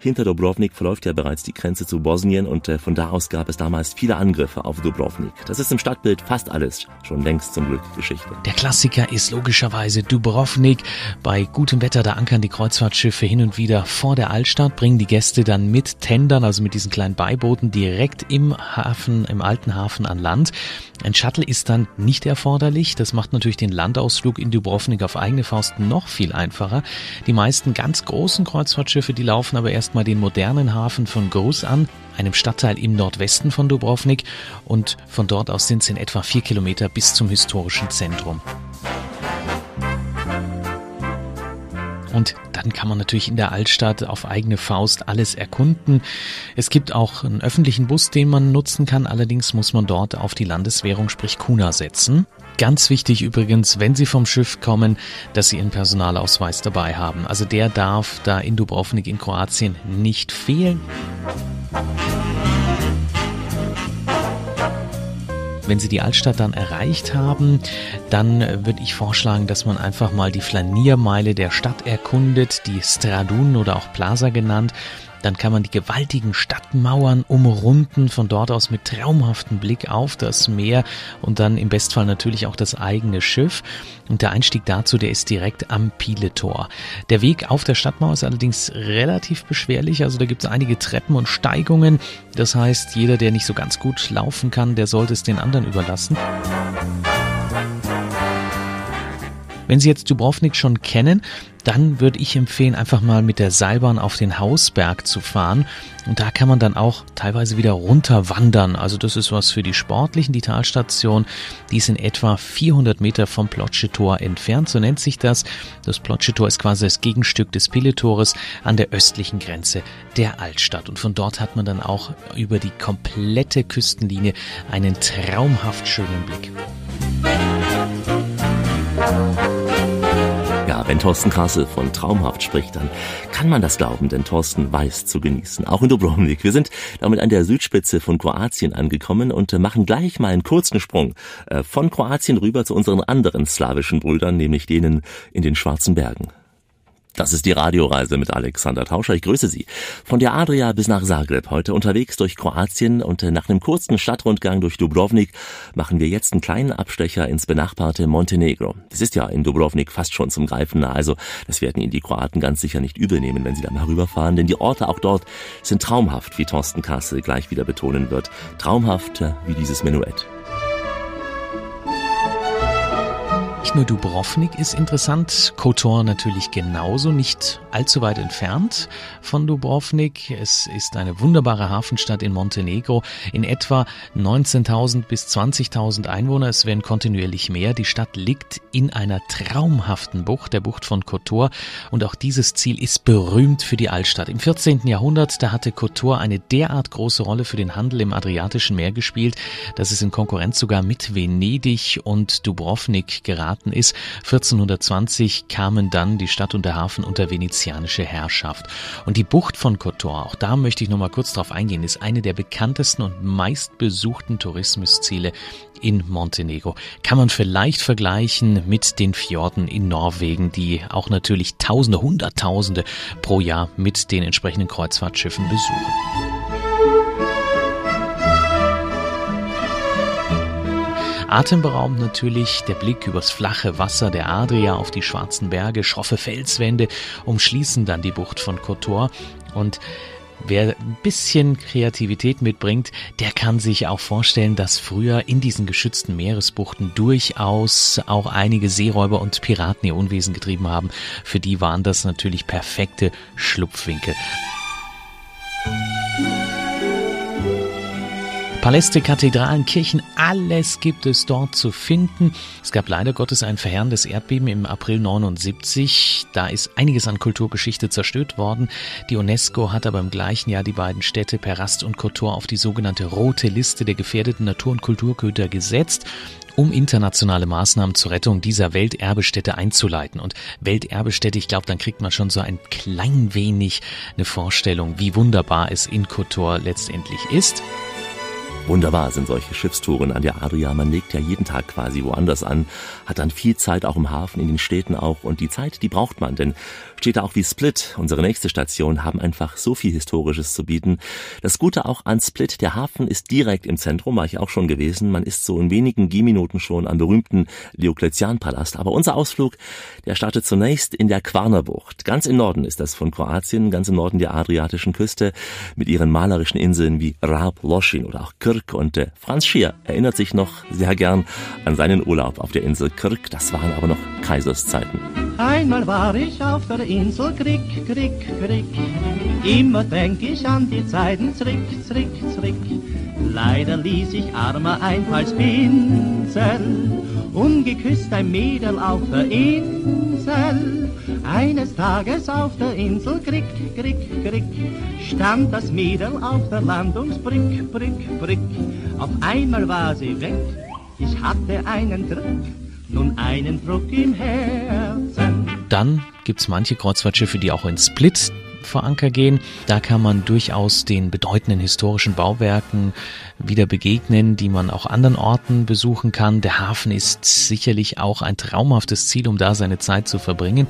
Hinter Dubrovnik verläuft ja bereits die Grenze zu Bosnien und äh, von da aus gab es damals viele Angriffe auf Dubrovnik. Das ist im Stadtbild fast alles schon längst zum Glück Geschichte. Der Klassiker ist logischerweise Dubrovnik. Bei gutem Wetter, da ankern die Kreuzfahrtschiffe hin und wieder vor der Altstadt, bringen die Gäste dann mit Tendern, also mit diesen kleinen Beibooten, direkt im Hafen, im alten Hafen an Land. Ein Shuttle ist dann nicht erforderlich. Das macht natürlich den Landausflug in Dubrovnik auf eigene Faust noch viel einfacher. Die meisten ganz großen Kreuzfahrtschiffe, die laufen aber erstmal den modernen Hafen von Grus an, einem Stadtteil im Nordwesten von Dubrovnik. Und von dort aus sind es in etwa vier Kilometer bis zum historischen Zentrum. Und dann kann man natürlich in der Altstadt auf eigene Faust alles erkunden. Es gibt auch einen öffentlichen Bus, den man nutzen kann. Allerdings muss man dort auf die Landeswährung, sprich Kuna, setzen. Ganz wichtig übrigens, wenn Sie vom Schiff kommen, dass Sie Ihren Personalausweis dabei haben. Also der darf da in Dubrovnik in Kroatien nicht fehlen. Wenn Sie die Altstadt dann erreicht haben, dann würde ich vorschlagen, dass man einfach mal die Flaniermeile der Stadt erkundet, die Stradun oder auch Plaza genannt. Dann kann man die gewaltigen Stadtmauern umrunden, von dort aus mit traumhaftem Blick auf das Meer und dann im Bestfall natürlich auch das eigene Schiff. Und der Einstieg dazu, der ist direkt am Piletor. Der Weg auf der Stadtmauer ist allerdings relativ beschwerlich, also da gibt es einige Treppen und Steigungen. Das heißt, jeder, der nicht so ganz gut laufen kann, der sollte es den anderen überlassen. Wenn Sie jetzt Dubrovnik schon kennen, dann würde ich empfehlen, einfach mal mit der Seilbahn auf den Hausberg zu fahren. Und da kann man dann auch teilweise wieder runter wandern. Also das ist was für die Sportlichen. Die Talstation, die ist in etwa 400 Meter vom Plotschetor entfernt. So nennt sich das. Das Plotschetor ist quasi das Gegenstück des Pilletores an der östlichen Grenze der Altstadt. Und von dort hat man dann auch über die komplette Küstenlinie einen traumhaft schönen Blick. Ja, wenn Thorsten Kassel von traumhaft spricht, dann kann man das glauben, denn Thorsten weiß zu genießen. Auch in Dubrovnik. Wir sind damit an der Südspitze von Kroatien angekommen und machen gleich mal einen kurzen Sprung äh, von Kroatien rüber zu unseren anderen slawischen Brüdern, nämlich denen in den Schwarzen Bergen. Das ist die Radioreise mit Alexander Tauscher. Ich grüße Sie. Von der Adria bis nach Zagreb, heute unterwegs durch Kroatien und nach einem kurzen Stadtrundgang durch Dubrovnik machen wir jetzt einen kleinen Abstecher ins benachbarte Montenegro. Das ist ja in Dubrovnik fast schon zum Greifen nah, also das werden Ihnen die Kroaten ganz sicher nicht übel nehmen, wenn Sie da mal rüberfahren, denn die Orte auch dort sind traumhaft, wie Thorsten Kassel gleich wieder betonen wird. Traumhaft wie dieses Menuett. Nicht nur Dubrovnik ist interessant, Kotor natürlich genauso, nicht allzu weit entfernt von Dubrovnik. Es ist eine wunderbare Hafenstadt in Montenegro, in etwa 19.000 bis 20.000 Einwohner, es werden kontinuierlich mehr. Die Stadt liegt in einer traumhaften Bucht, der Bucht von Kotor und auch dieses Ziel ist berühmt für die Altstadt. Im 14. Jahrhundert, da hatte Kotor eine derart große Rolle für den Handel im Adriatischen Meer gespielt, dass es in Konkurrenz sogar mit Venedig und Dubrovnik geraten geraten ist. 1420 kamen dann die Stadt und der Hafen unter venezianische Herrschaft. Und die Bucht von Kotor, auch da möchte ich noch mal kurz drauf eingehen, ist eine der bekanntesten und meistbesuchten Tourismusziele in Montenegro. Kann man vielleicht vergleichen mit den Fjorden in Norwegen, die auch natürlich Tausende, Hunderttausende pro Jahr mit den entsprechenden Kreuzfahrtschiffen besuchen. Atemberaubend natürlich der Blick übers flache Wasser der Adria auf die schwarzen Berge, schroffe Felswände umschließen dann die Bucht von Kotor und Wer ein bisschen Kreativität mitbringt, der kann sich auch vorstellen, dass früher in diesen geschützten Meeresbuchten durchaus auch einige Seeräuber und Piraten ihr Unwesen getrieben haben. Für die waren das natürlich perfekte Schlupfwinkel. Paläste, Kathedralen, Kirchen, alles gibt es dort zu finden. Es gab leider Gottes ein verheerendes Erdbeben im April 79. Da ist einiges an Kulturgeschichte zerstört worden. Die UNESCO hat aber im gleichen Jahr die beiden Städte Perast und Kotor auf die sogenannte rote Liste der gefährdeten Natur- und Kulturgüter gesetzt um internationale Maßnahmen zur Rettung dieser Welterbestätte einzuleiten. Und Welterbestätte, ich glaube, dann kriegt man schon so ein klein wenig eine Vorstellung, wie wunderbar es in Kotor letztendlich ist. Wunderbar sind solche Schiffstouren an der Adria. Man legt ja jeden Tag quasi woanders an, hat dann viel Zeit auch im Hafen, in den Städten auch. Und die Zeit, die braucht man, denn Städte auch wie Split, unsere nächste Station, haben einfach so viel Historisches zu bieten. Das Gute auch an Split, der Hafen ist direkt im Zentrum, war ich auch schon gewesen. Man ist so in wenigen Gehminuten schon am berühmten Diokletianpalast. Aber unser Ausflug, der startet zunächst in der Quarnerbucht. Ganz im Norden ist das von Kroatien, ganz im Norden der adriatischen Küste, mit ihren malerischen Inseln wie Rab, Loschin oder auch Kirk. Und äh, Franz Schier erinnert sich noch sehr gern an seinen Urlaub auf der Insel Kirk. Das waren aber noch Kaiserszeiten. Einmal war ich auf der Insel Krieg, Krieg, Krieg. Immer denk ich an die Zeiten zurück, zurück, zurück. Leider ließ sich armer einfalls Pinsel, ungeküsst ein Mädel auf der Insel. Eines Tages auf der Insel, krick, krick, krick, stand das Mädel auf der Landungsbrück, Brück, Brück. Auf einmal war sie weg, ich hatte einen Druck, nun einen Druck im Herzen. Dann gibt's manche Kreuzfahrtschiffe, die auch in Split vor Anker gehen. Da kann man durchaus den bedeutenden historischen Bauwerken wieder begegnen, die man auch anderen Orten besuchen kann. Der Hafen ist sicherlich auch ein traumhaftes Ziel, um da seine Zeit zu verbringen.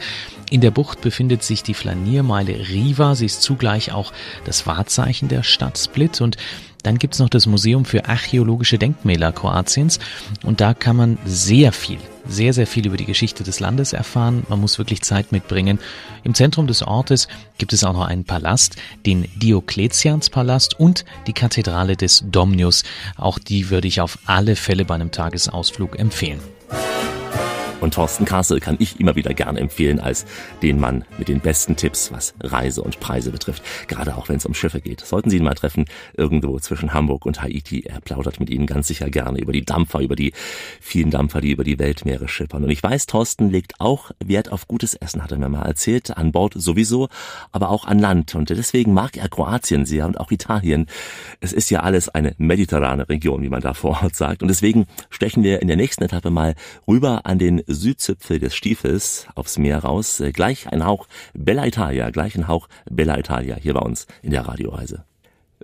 In der Bucht befindet sich die Flaniermeile Riva. Sie ist zugleich auch das Wahrzeichen der Stadt Split und dann gibt's noch das Museum für archäologische Denkmäler Kroatiens und da kann man sehr viel, sehr, sehr viel über die Geschichte des Landes erfahren. Man muss wirklich Zeit mitbringen. Im Zentrum des Ortes gibt es auch noch einen Palast, den Diokletianspalast und die Kathedrale des Domnius. Auch die würde ich auf alle Fälle bei einem Tagesausflug empfehlen. Und Thorsten Kassel kann ich immer wieder gerne empfehlen als den Mann mit den besten Tipps, was Reise und Preise betrifft. Gerade auch wenn es um Schiffe geht. Sollten Sie ihn mal treffen, irgendwo zwischen Hamburg und Haiti. Er plaudert mit Ihnen ganz sicher gerne über die Dampfer, über die vielen Dampfer, die über die Weltmeere schippern. Und ich weiß, Thorsten legt auch Wert auf gutes Essen, hat er mir mal erzählt. An Bord sowieso, aber auch an Land. Und deswegen mag er Kroatien sehr und auch Italien. Es ist ja alles eine mediterrane Region, wie man da vor Ort sagt. Und deswegen stechen wir in der nächsten Etappe mal rüber an den Südzipfel des Stiefels aufs Meer raus. Äh, Gleich ein Hauch Bella Italia, gleich ein Hauch Bella Italia hier bei uns in der Radioreise.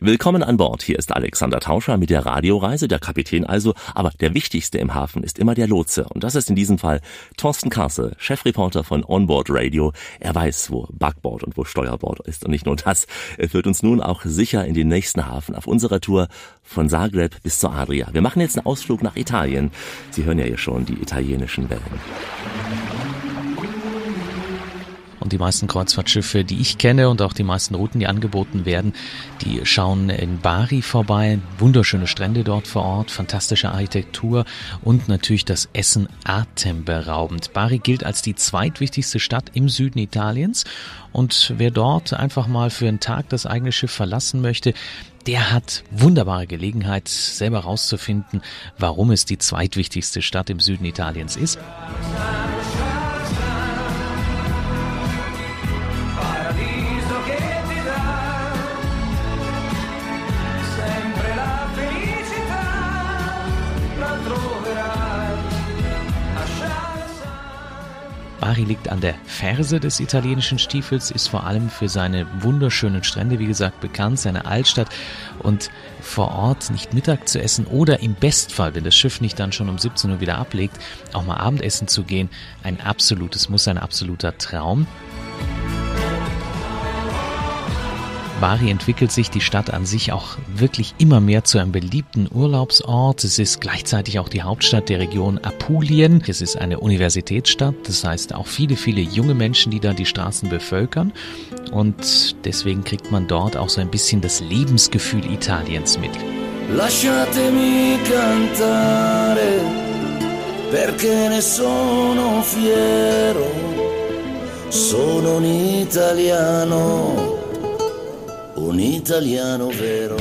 Willkommen an Bord. Hier ist Alexander Tauscher mit der Radioreise, der Kapitän also. Aber der wichtigste im Hafen ist immer der Lotse. Und das ist in diesem Fall Thorsten Kasse, Chefreporter von Onboard Radio. Er weiß, wo Backbord und wo Steuerbord ist. Und nicht nur das, er führt uns nun auch sicher in den nächsten Hafen auf unserer Tour von Zagreb bis zur Adria. Wir machen jetzt einen Ausflug nach Italien. Sie hören ja hier schon die italienischen Wellen. Und die meisten Kreuzfahrtschiffe, die ich kenne und auch die meisten Routen, die angeboten werden, die schauen in Bari vorbei. Wunderschöne Strände dort vor Ort, fantastische Architektur und natürlich das Essen atemberaubend. Bari gilt als die zweitwichtigste Stadt im Süden Italiens. Und wer dort einfach mal für einen Tag das eigene Schiff verlassen möchte, der hat wunderbare Gelegenheit, selber rauszufinden, warum es die zweitwichtigste Stadt im Süden Italiens ist. Bari liegt an der Ferse des italienischen Stiefels, ist vor allem für seine wunderschönen Strände, wie gesagt, bekannt, seine Altstadt und vor Ort nicht Mittag zu essen oder im Bestfall, wenn das Schiff nicht dann schon um 17 Uhr wieder ablegt, auch mal Abendessen zu gehen, ein absolutes Muss, ein absoluter Traum. Bari entwickelt sich die Stadt an sich auch wirklich immer mehr zu einem beliebten Urlaubsort. Es ist gleichzeitig auch die Hauptstadt der Region Apulien. Es ist eine Universitätsstadt, das heißt auch viele, viele junge Menschen, die da die Straßen bevölkern. Und deswegen kriegt man dort auch so ein bisschen das Lebensgefühl Italiens mit. Lasciatemi cantare perché ne sono fiero, sono un italiano, un italiano vero.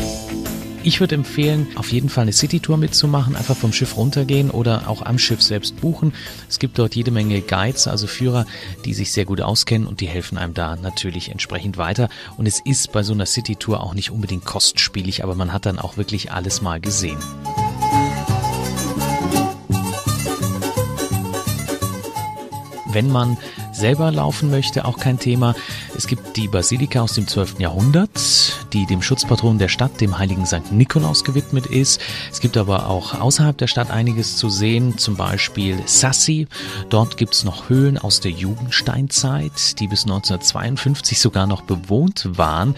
Ich würde empfehlen, auf jeden Fall eine Citytour mitzumachen, einfach vom Schiff runtergehen oder auch am Schiff selbst buchen. Es gibt dort jede Menge Guides, also Führer, die sich sehr gut auskennen und die helfen einem da natürlich entsprechend weiter. Und es ist bei so einer Citytour auch nicht unbedingt kostspielig, aber man hat dann auch wirklich alles mal gesehen. Wenn man selber laufen möchte, auch kein Thema. Es gibt die Basilika aus dem 12. Jahrhundert, die dem Schutzpatron der Stadt, dem heiligen St. Nikolaus gewidmet ist. Es gibt aber auch außerhalb der Stadt einiges zu sehen, zum Beispiel Sassi. Dort gibt's noch Höhlen aus der Jugendsteinzeit, die bis 1952 sogar noch bewohnt waren.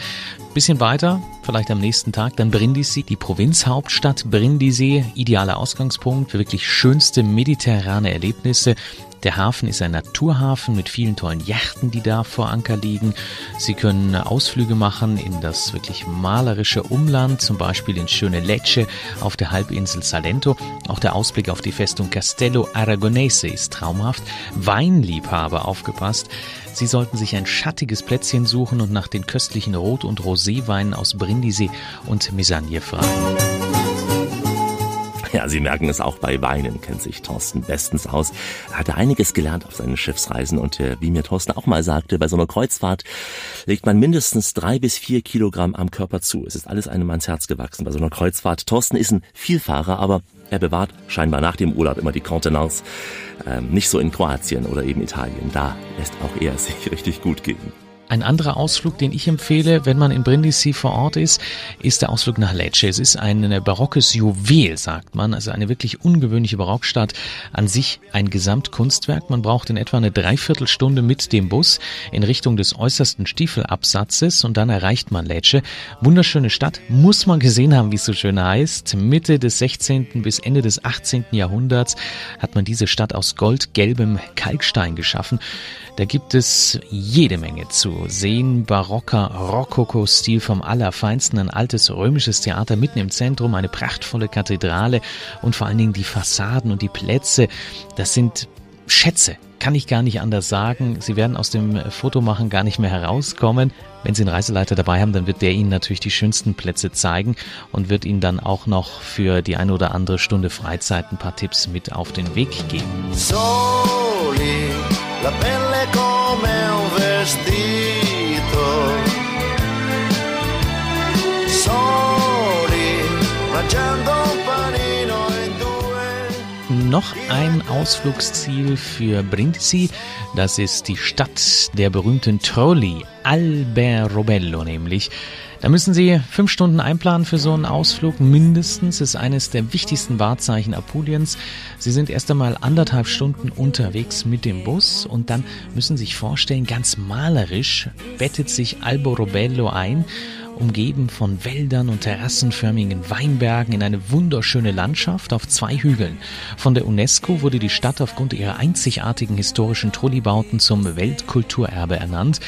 Bisschen weiter, vielleicht am nächsten Tag, dann Brindisi, die Provinzhauptstadt Brindisi, idealer Ausgangspunkt für wirklich schönste mediterrane Erlebnisse. Der Hafen ist ein Naturhafen mit vielen tollen Yachten, die da vor Anker liegen. Sie können Ausflüge machen in das wirklich malerische Umland, zum Beispiel in schöne Lecce auf der Halbinsel Salento. Auch der Ausblick auf die Festung Castello Aragonese ist traumhaft. Weinliebhaber aufgepasst. Sie sollten sich ein schattiges Plätzchen suchen und nach den köstlichen Rot- und Roséweinen aus Brindisi und Mesagne fragen. Ja, Sie merken es auch bei Weinen, kennt sich Thorsten bestens aus. Er hatte einiges gelernt auf seinen Schiffsreisen und äh, wie mir Thorsten auch mal sagte, bei so einer Kreuzfahrt legt man mindestens drei bis vier Kilogramm am Körper zu. Es ist alles einem ans Herz gewachsen bei so einer Kreuzfahrt. Thorsten ist ein Vielfahrer, aber er bewahrt scheinbar nach dem Urlaub immer die Kontenance. Ähm, nicht so in Kroatien oder eben Italien. Da lässt auch er sich richtig gut gehen. Ein anderer Ausflug, den ich empfehle, wenn man in Brindisi vor Ort ist, ist der Ausflug nach Lecce. Es ist ein barockes Juwel, sagt man, also eine wirklich ungewöhnliche Barockstadt. An sich ein Gesamtkunstwerk. Man braucht in etwa eine Dreiviertelstunde mit dem Bus in Richtung des äußersten Stiefelabsatzes und dann erreicht man Lecce. Wunderschöne Stadt, muss man gesehen haben, wie es so schön heißt. Mitte des 16. bis Ende des 18. Jahrhunderts hat man diese Stadt aus goldgelbem Kalkstein geschaffen. Da gibt es jede Menge zu sehen. Barocker Rokoko-Stil vom Allerfeinsten, ein altes römisches Theater mitten im Zentrum, eine prachtvolle Kathedrale und vor allen Dingen die Fassaden und die Plätze. Das sind Schätze, kann ich gar nicht anders sagen. Sie werden aus dem Fotomachen gar nicht mehr herauskommen. Wenn Sie einen Reiseleiter dabei haben, dann wird der Ihnen natürlich die schönsten Plätze zeigen und wird Ihnen dann auch noch für die eine oder andere Stunde Freizeit ein paar Tipps mit auf den Weg geben. Soli, la pelle come un vestito. Noch ein Ausflugsziel für Brindisi, das ist die Stadt der berühmten Trolli, Alberobello nämlich. Da müssen Sie fünf Stunden einplanen für so einen Ausflug. Mindestens ist eines der wichtigsten Wahrzeichen Apuliens. Sie sind erst einmal anderthalb Stunden unterwegs mit dem Bus und dann müssen Sie sich vorstellen, ganz malerisch bettet sich Alberobello ein umgeben von Wäldern und terrassenförmigen Weinbergen in eine wunderschöne Landschaft auf zwei Hügeln. Von der UNESCO wurde die Stadt aufgrund ihrer einzigartigen historischen Trollibauten zum Weltkulturerbe ernannt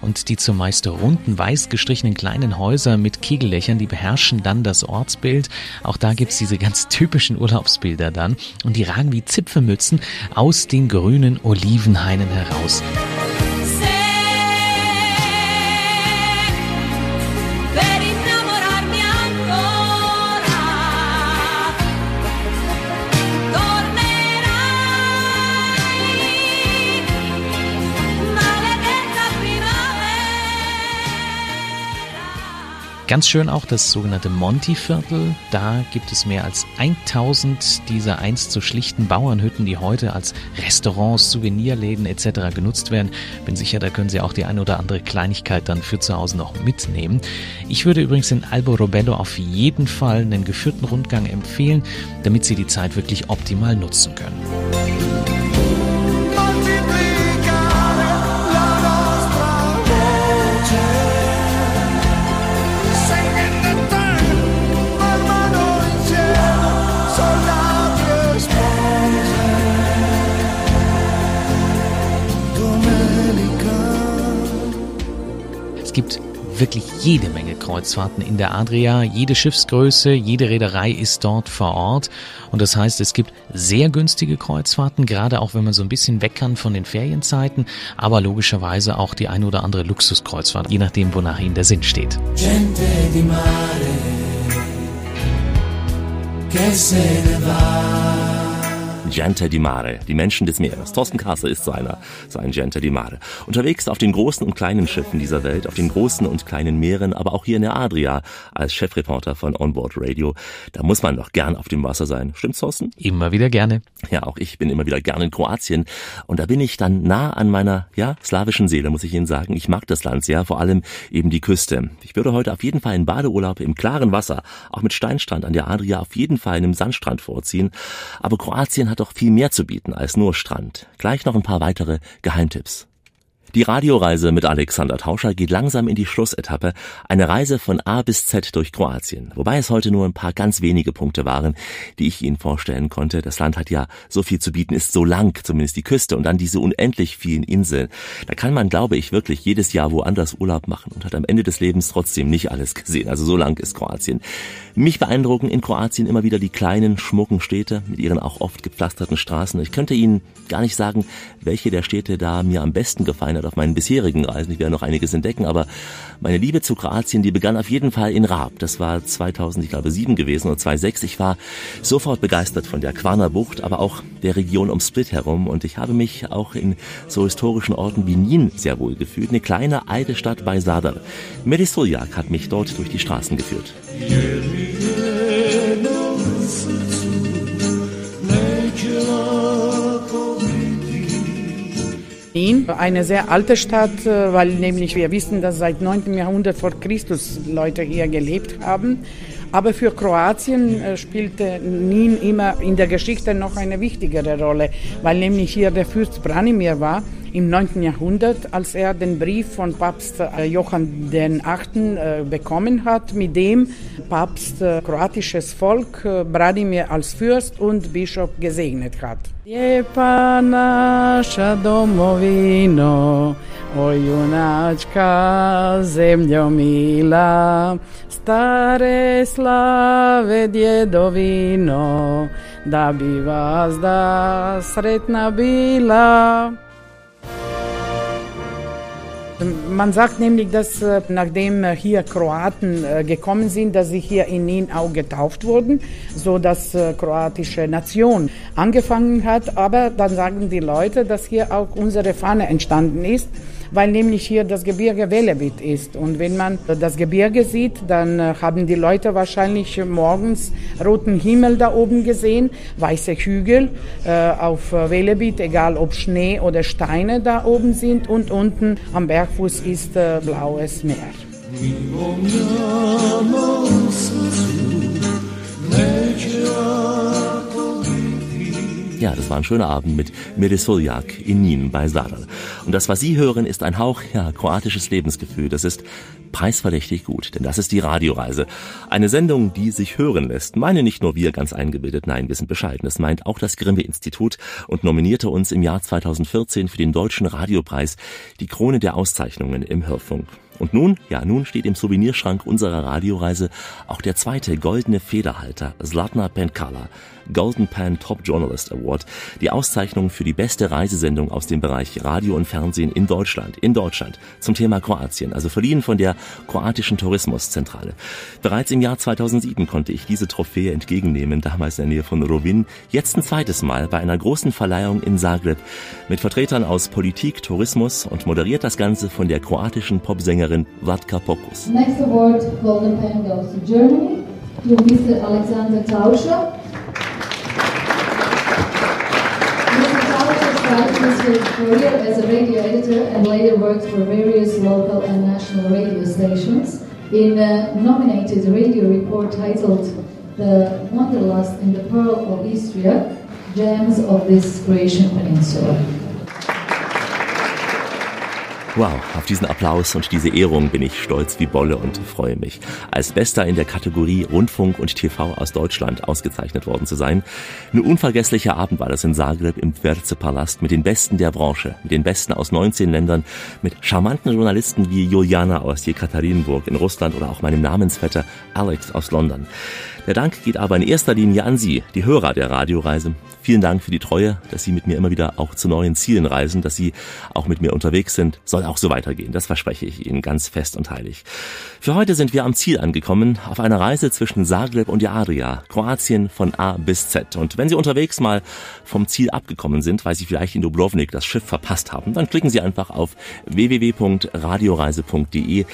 und die zumeist runden, weiß gestrichenen kleinen Häuser mit Kegellöchern, die beherrschen dann das Ortsbild. Auch da gibt's diese ganz typischen Urlaubsbilder dann und die ragen wie Zipfelmützen aus den grünen Olivenhainen heraus. Ganz schön auch das sogenannte Monti-Viertel. Da gibt es mehr als 1000 dieser einst so schlichten Bauernhütten, die heute als Restaurants, Souvenirläden etc. genutzt werden. Bin sicher, da können Sie auch die eine oder andere Kleinigkeit dann für zu Hause noch mitnehmen. Ich würde übrigens in Albo Robello auf jeden Fall einen geführten Rundgang empfehlen, damit Sie die Zeit wirklich optimal nutzen können. Es gibt wirklich jede Menge Kreuzfahrten in der Adria. Jede Schiffsgröße, jede Reederei ist dort vor Ort. Und das heißt, es gibt sehr günstige Kreuzfahrten, gerade auch wenn man so ein bisschen weg kann von den Ferienzeiten, aber logischerweise auch die ein oder andere Luxuskreuzfahrt, je nachdem, wonach Ihnen der Sinn steht. Gente di mare che se ne va. Gente di Mare, die Menschen des Meeres. Thorsten Kasse ist so einer, so ein Gente di Mare. Unterwegs auf den großen und kleinen Schiffen dieser Welt, auf den großen und kleinen Meeren, aber auch hier in der Adria als Chefreporter von Onboard Radio. Da muss man doch gern auf dem Wasser sein. Stimmt's, Thorsten? Immer wieder gerne. Ja, auch ich bin immer wieder gern in Kroatien. Und da bin ich dann nah an meiner, ja, slawischen Seele, muss ich Ihnen sagen. Ich mag das Land sehr, vor allem eben die Küste. Ich würde heute auf jeden Fall einen Badeurlaub im klaren Wasser, auch mit Steinstrand an der Adria, auf jeden Fall einem Sandstrand vorziehen. Aber Kroatien hat doch viel mehr zu bieten als nur Strand. Gleich noch ein paar weitere Geheimtipps. Die Radioreise mit Alexander Tauscher geht langsam in die Schlussetappe. Eine Reise von A bis Z durch Kroatien. Wobei es heute nur ein paar ganz wenige Punkte waren, die ich Ihnen vorstellen konnte. Das Land hat ja so viel zu bieten, ist so lang, zumindest die Küste, und dann diese unendlich vielen Inseln. Da kann man, glaube ich, wirklich jedes Jahr woanders Urlaub machen und hat am Ende des Lebens trotzdem nicht alles gesehen. Also so lang ist Kroatien. Mich beeindrucken in Kroatien immer wieder die kleinen, schmucken Städte mit ihren auch oft gepflasterten Straßen. Ich könnte Ihnen gar nicht sagen, welche der Städte da mir am besten gefallen Sicherheit auf meinen bisherigen Reisen. Ich werde noch einiges entdecken, aber meine Liebe zu Kroatien, die begann auf jeden Fall in Raab. Das war 2000, ich glaube, sieben gewesen oder 2006. Ich war sofort begeistert von der Quarner Bucht, aber auch der Region um Split herum und ich habe mich auch in so historischen Orten wie Nin sehr wohl gefühlt. Eine kleine alte Stadt bei Sadar. Meristoljak hat mich dort durch die Straßen geführt. Eine sehr alte Stadt, äh, weil nämlich wir wissen, dass seit 9. Jahrhundert vor Christus Leute hier gelebt haben. Aber für Kroatien äh, spielte Nin immer in der Geschichte noch eine wichtigere Rolle, weil nämlich hier der Fürst Branimir war im 9. Jahrhundert, als er den Brief von Papst äh, Johann VIII. bekommen hat, mit dem Papst kroatisches Volk Branimir als Fürst und Bischof gesegnet hat. Lijepa naša domovino, o junačka zemljo mila, stare slave djedovino, da bi vas da sretna bila. Man sagt nämlich, dass äh, nachdem äh, hier Kroaten äh, gekommen sind, dass sie hier in Nin auch getauft wurden, so dass kroatische Nation angefangen hat. Aber dann sagen die Leute, dass hier auch unsere Fahne entstanden ist weil nämlich hier das Gebirge Velebit ist. Und wenn man das Gebirge sieht, dann äh, haben die Leute wahrscheinlich morgens roten Himmel da oben gesehen, weiße Hügel äh, auf Velebit, egal ob Schnee oder Steine da oben sind und unten am Bergfuß ist äh, blaues Meer. Ja, das war ein schöner Abend mit Mirisoljak in Nin bei Sadal. Und das, was Sie hören, ist ein Hauch, ja, kroatisches Lebensgefühl. Das ist preisverdächtig gut, denn das ist die Radioreise. Eine Sendung, die sich hören lässt. Meine nicht nur wir ganz eingebildet, nein, wir sind bescheiden. Das meint auch das Grimme-Institut und nominierte uns im Jahr 2014 für den Deutschen Radiopreis, die Krone der Auszeichnungen im Hörfunk. Und nun, ja, nun steht im Souvenirschrank unserer Radioreise auch der zweite goldene Federhalter, Zlatna Penkala, Golden Pan Top Journalist Award, die Auszeichnung für die beste Reisesendung aus dem Bereich Radio und Fernsehen in Deutschland, in Deutschland, zum Thema Kroatien, also verliehen von der kroatischen Tourismuszentrale. Bereits im Jahr 2007 konnte ich diese Trophäe entgegennehmen, damals in der Nähe von Rovin, jetzt ein zweites Mal bei einer großen Verleihung in Zagreb mit Vertretern aus Politik, Tourismus und moderiert das Ganze von der kroatischen Popsängerin Vlatka Pokus. Next award, Golden Pen, goes to Germany, to Mr. Alexander Tauscher. Started his career as a radio editor and later worked for various local and national radio stations. In a nominated radio report titled The Wanderlust in the Pearl of Istria, Gems of this Croatian Peninsula. Wow, auf diesen Applaus und diese Ehrung bin ich stolz wie Bolle und freue mich, als Bester in der Kategorie Rundfunk und TV aus Deutschland ausgezeichnet worden zu sein. Ein unvergesslicher Abend war das in Zagreb im Tverze Palast mit den Besten der Branche, mit den Besten aus 19 Ländern, mit charmanten Journalisten wie Juliana aus Jekaterinburg in Russland oder auch meinem Namensvetter Alex aus London. Der Dank geht aber in erster Linie an Sie, die Hörer der Radioreise. Vielen Dank für die Treue, dass Sie mit mir immer wieder auch zu neuen Zielen reisen, dass Sie auch mit mir unterwegs sind. Soll auch so weitergehen, das verspreche ich Ihnen ganz fest und heilig. Für heute sind wir am Ziel angekommen, auf einer Reise zwischen Zagreb und Adria, Kroatien von A bis Z. Und wenn Sie unterwegs mal vom Ziel abgekommen sind, weil Sie vielleicht in Dubrovnik das Schiff verpasst haben, dann klicken Sie einfach auf www.radioreise.de,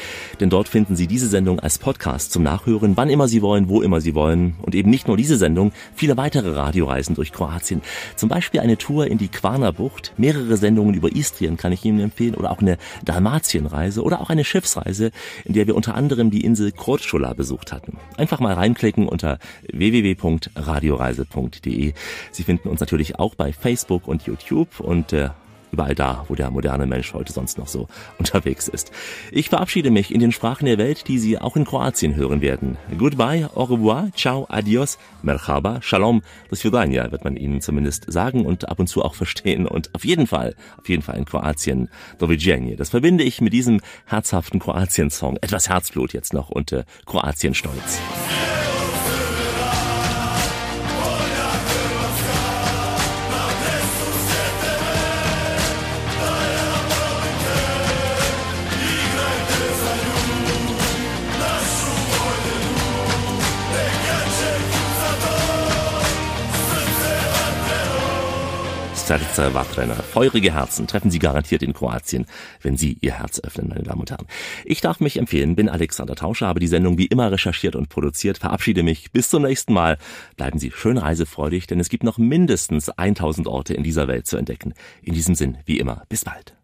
denn dort finden Sie diese Sendung als Podcast zum Nachhören, wann immer Sie wollen, wo immer Sie wollen. Und eben nicht nur diese Sendung, viele weitere Radioreisen durch Kroatien. Zum Beispiel eine Tour in die Quarner Bucht, mehrere Sendungen über Istrien kann ich Ihnen empfehlen oder auch eine Dalmatienreise oder auch eine Schiffsreise, in der wir unter anderem die Insel Korčula besucht hatten. Einfach mal reinklicken unter www.radioreise.de. Sie finden uns natürlich auch bei Facebook und YouTube und äh, überall da, wo der moderne Mensch heute sonst noch so unterwegs ist. Ich verabschiede mich in den Sprachen der Welt, die Sie auch in Kroatien hören werden. Goodbye, au revoir, ciao, adios, merhaba, shalom, do svidania wird man Ihnen zumindest sagen und ab und zu auch verstehen. Und auf jeden Fall, auf jeden Fall in Kroatien, doviđenje. Das verbinde ich mit diesem herzhaften Kroatien-Song. Etwas Herzblut jetzt noch und äh, Kroatien-Stolz. Serce Vatrena. Feurige Herzen treffen Sie garantiert in Kroatien, wenn Sie Ihr Herz öffnen, meine Damen und Herren. Ich darf mich empfehlen, bin Alexander Tauscher, habe die Sendung wie immer recherchiert und produziert, verabschiede mich. Bis zum nächsten Mal. Bleiben Sie schön reisefreudig, denn es gibt noch mindestens 1000 Orte in dieser Welt zu entdecken. In diesem Sinn, wie immer, bis bald.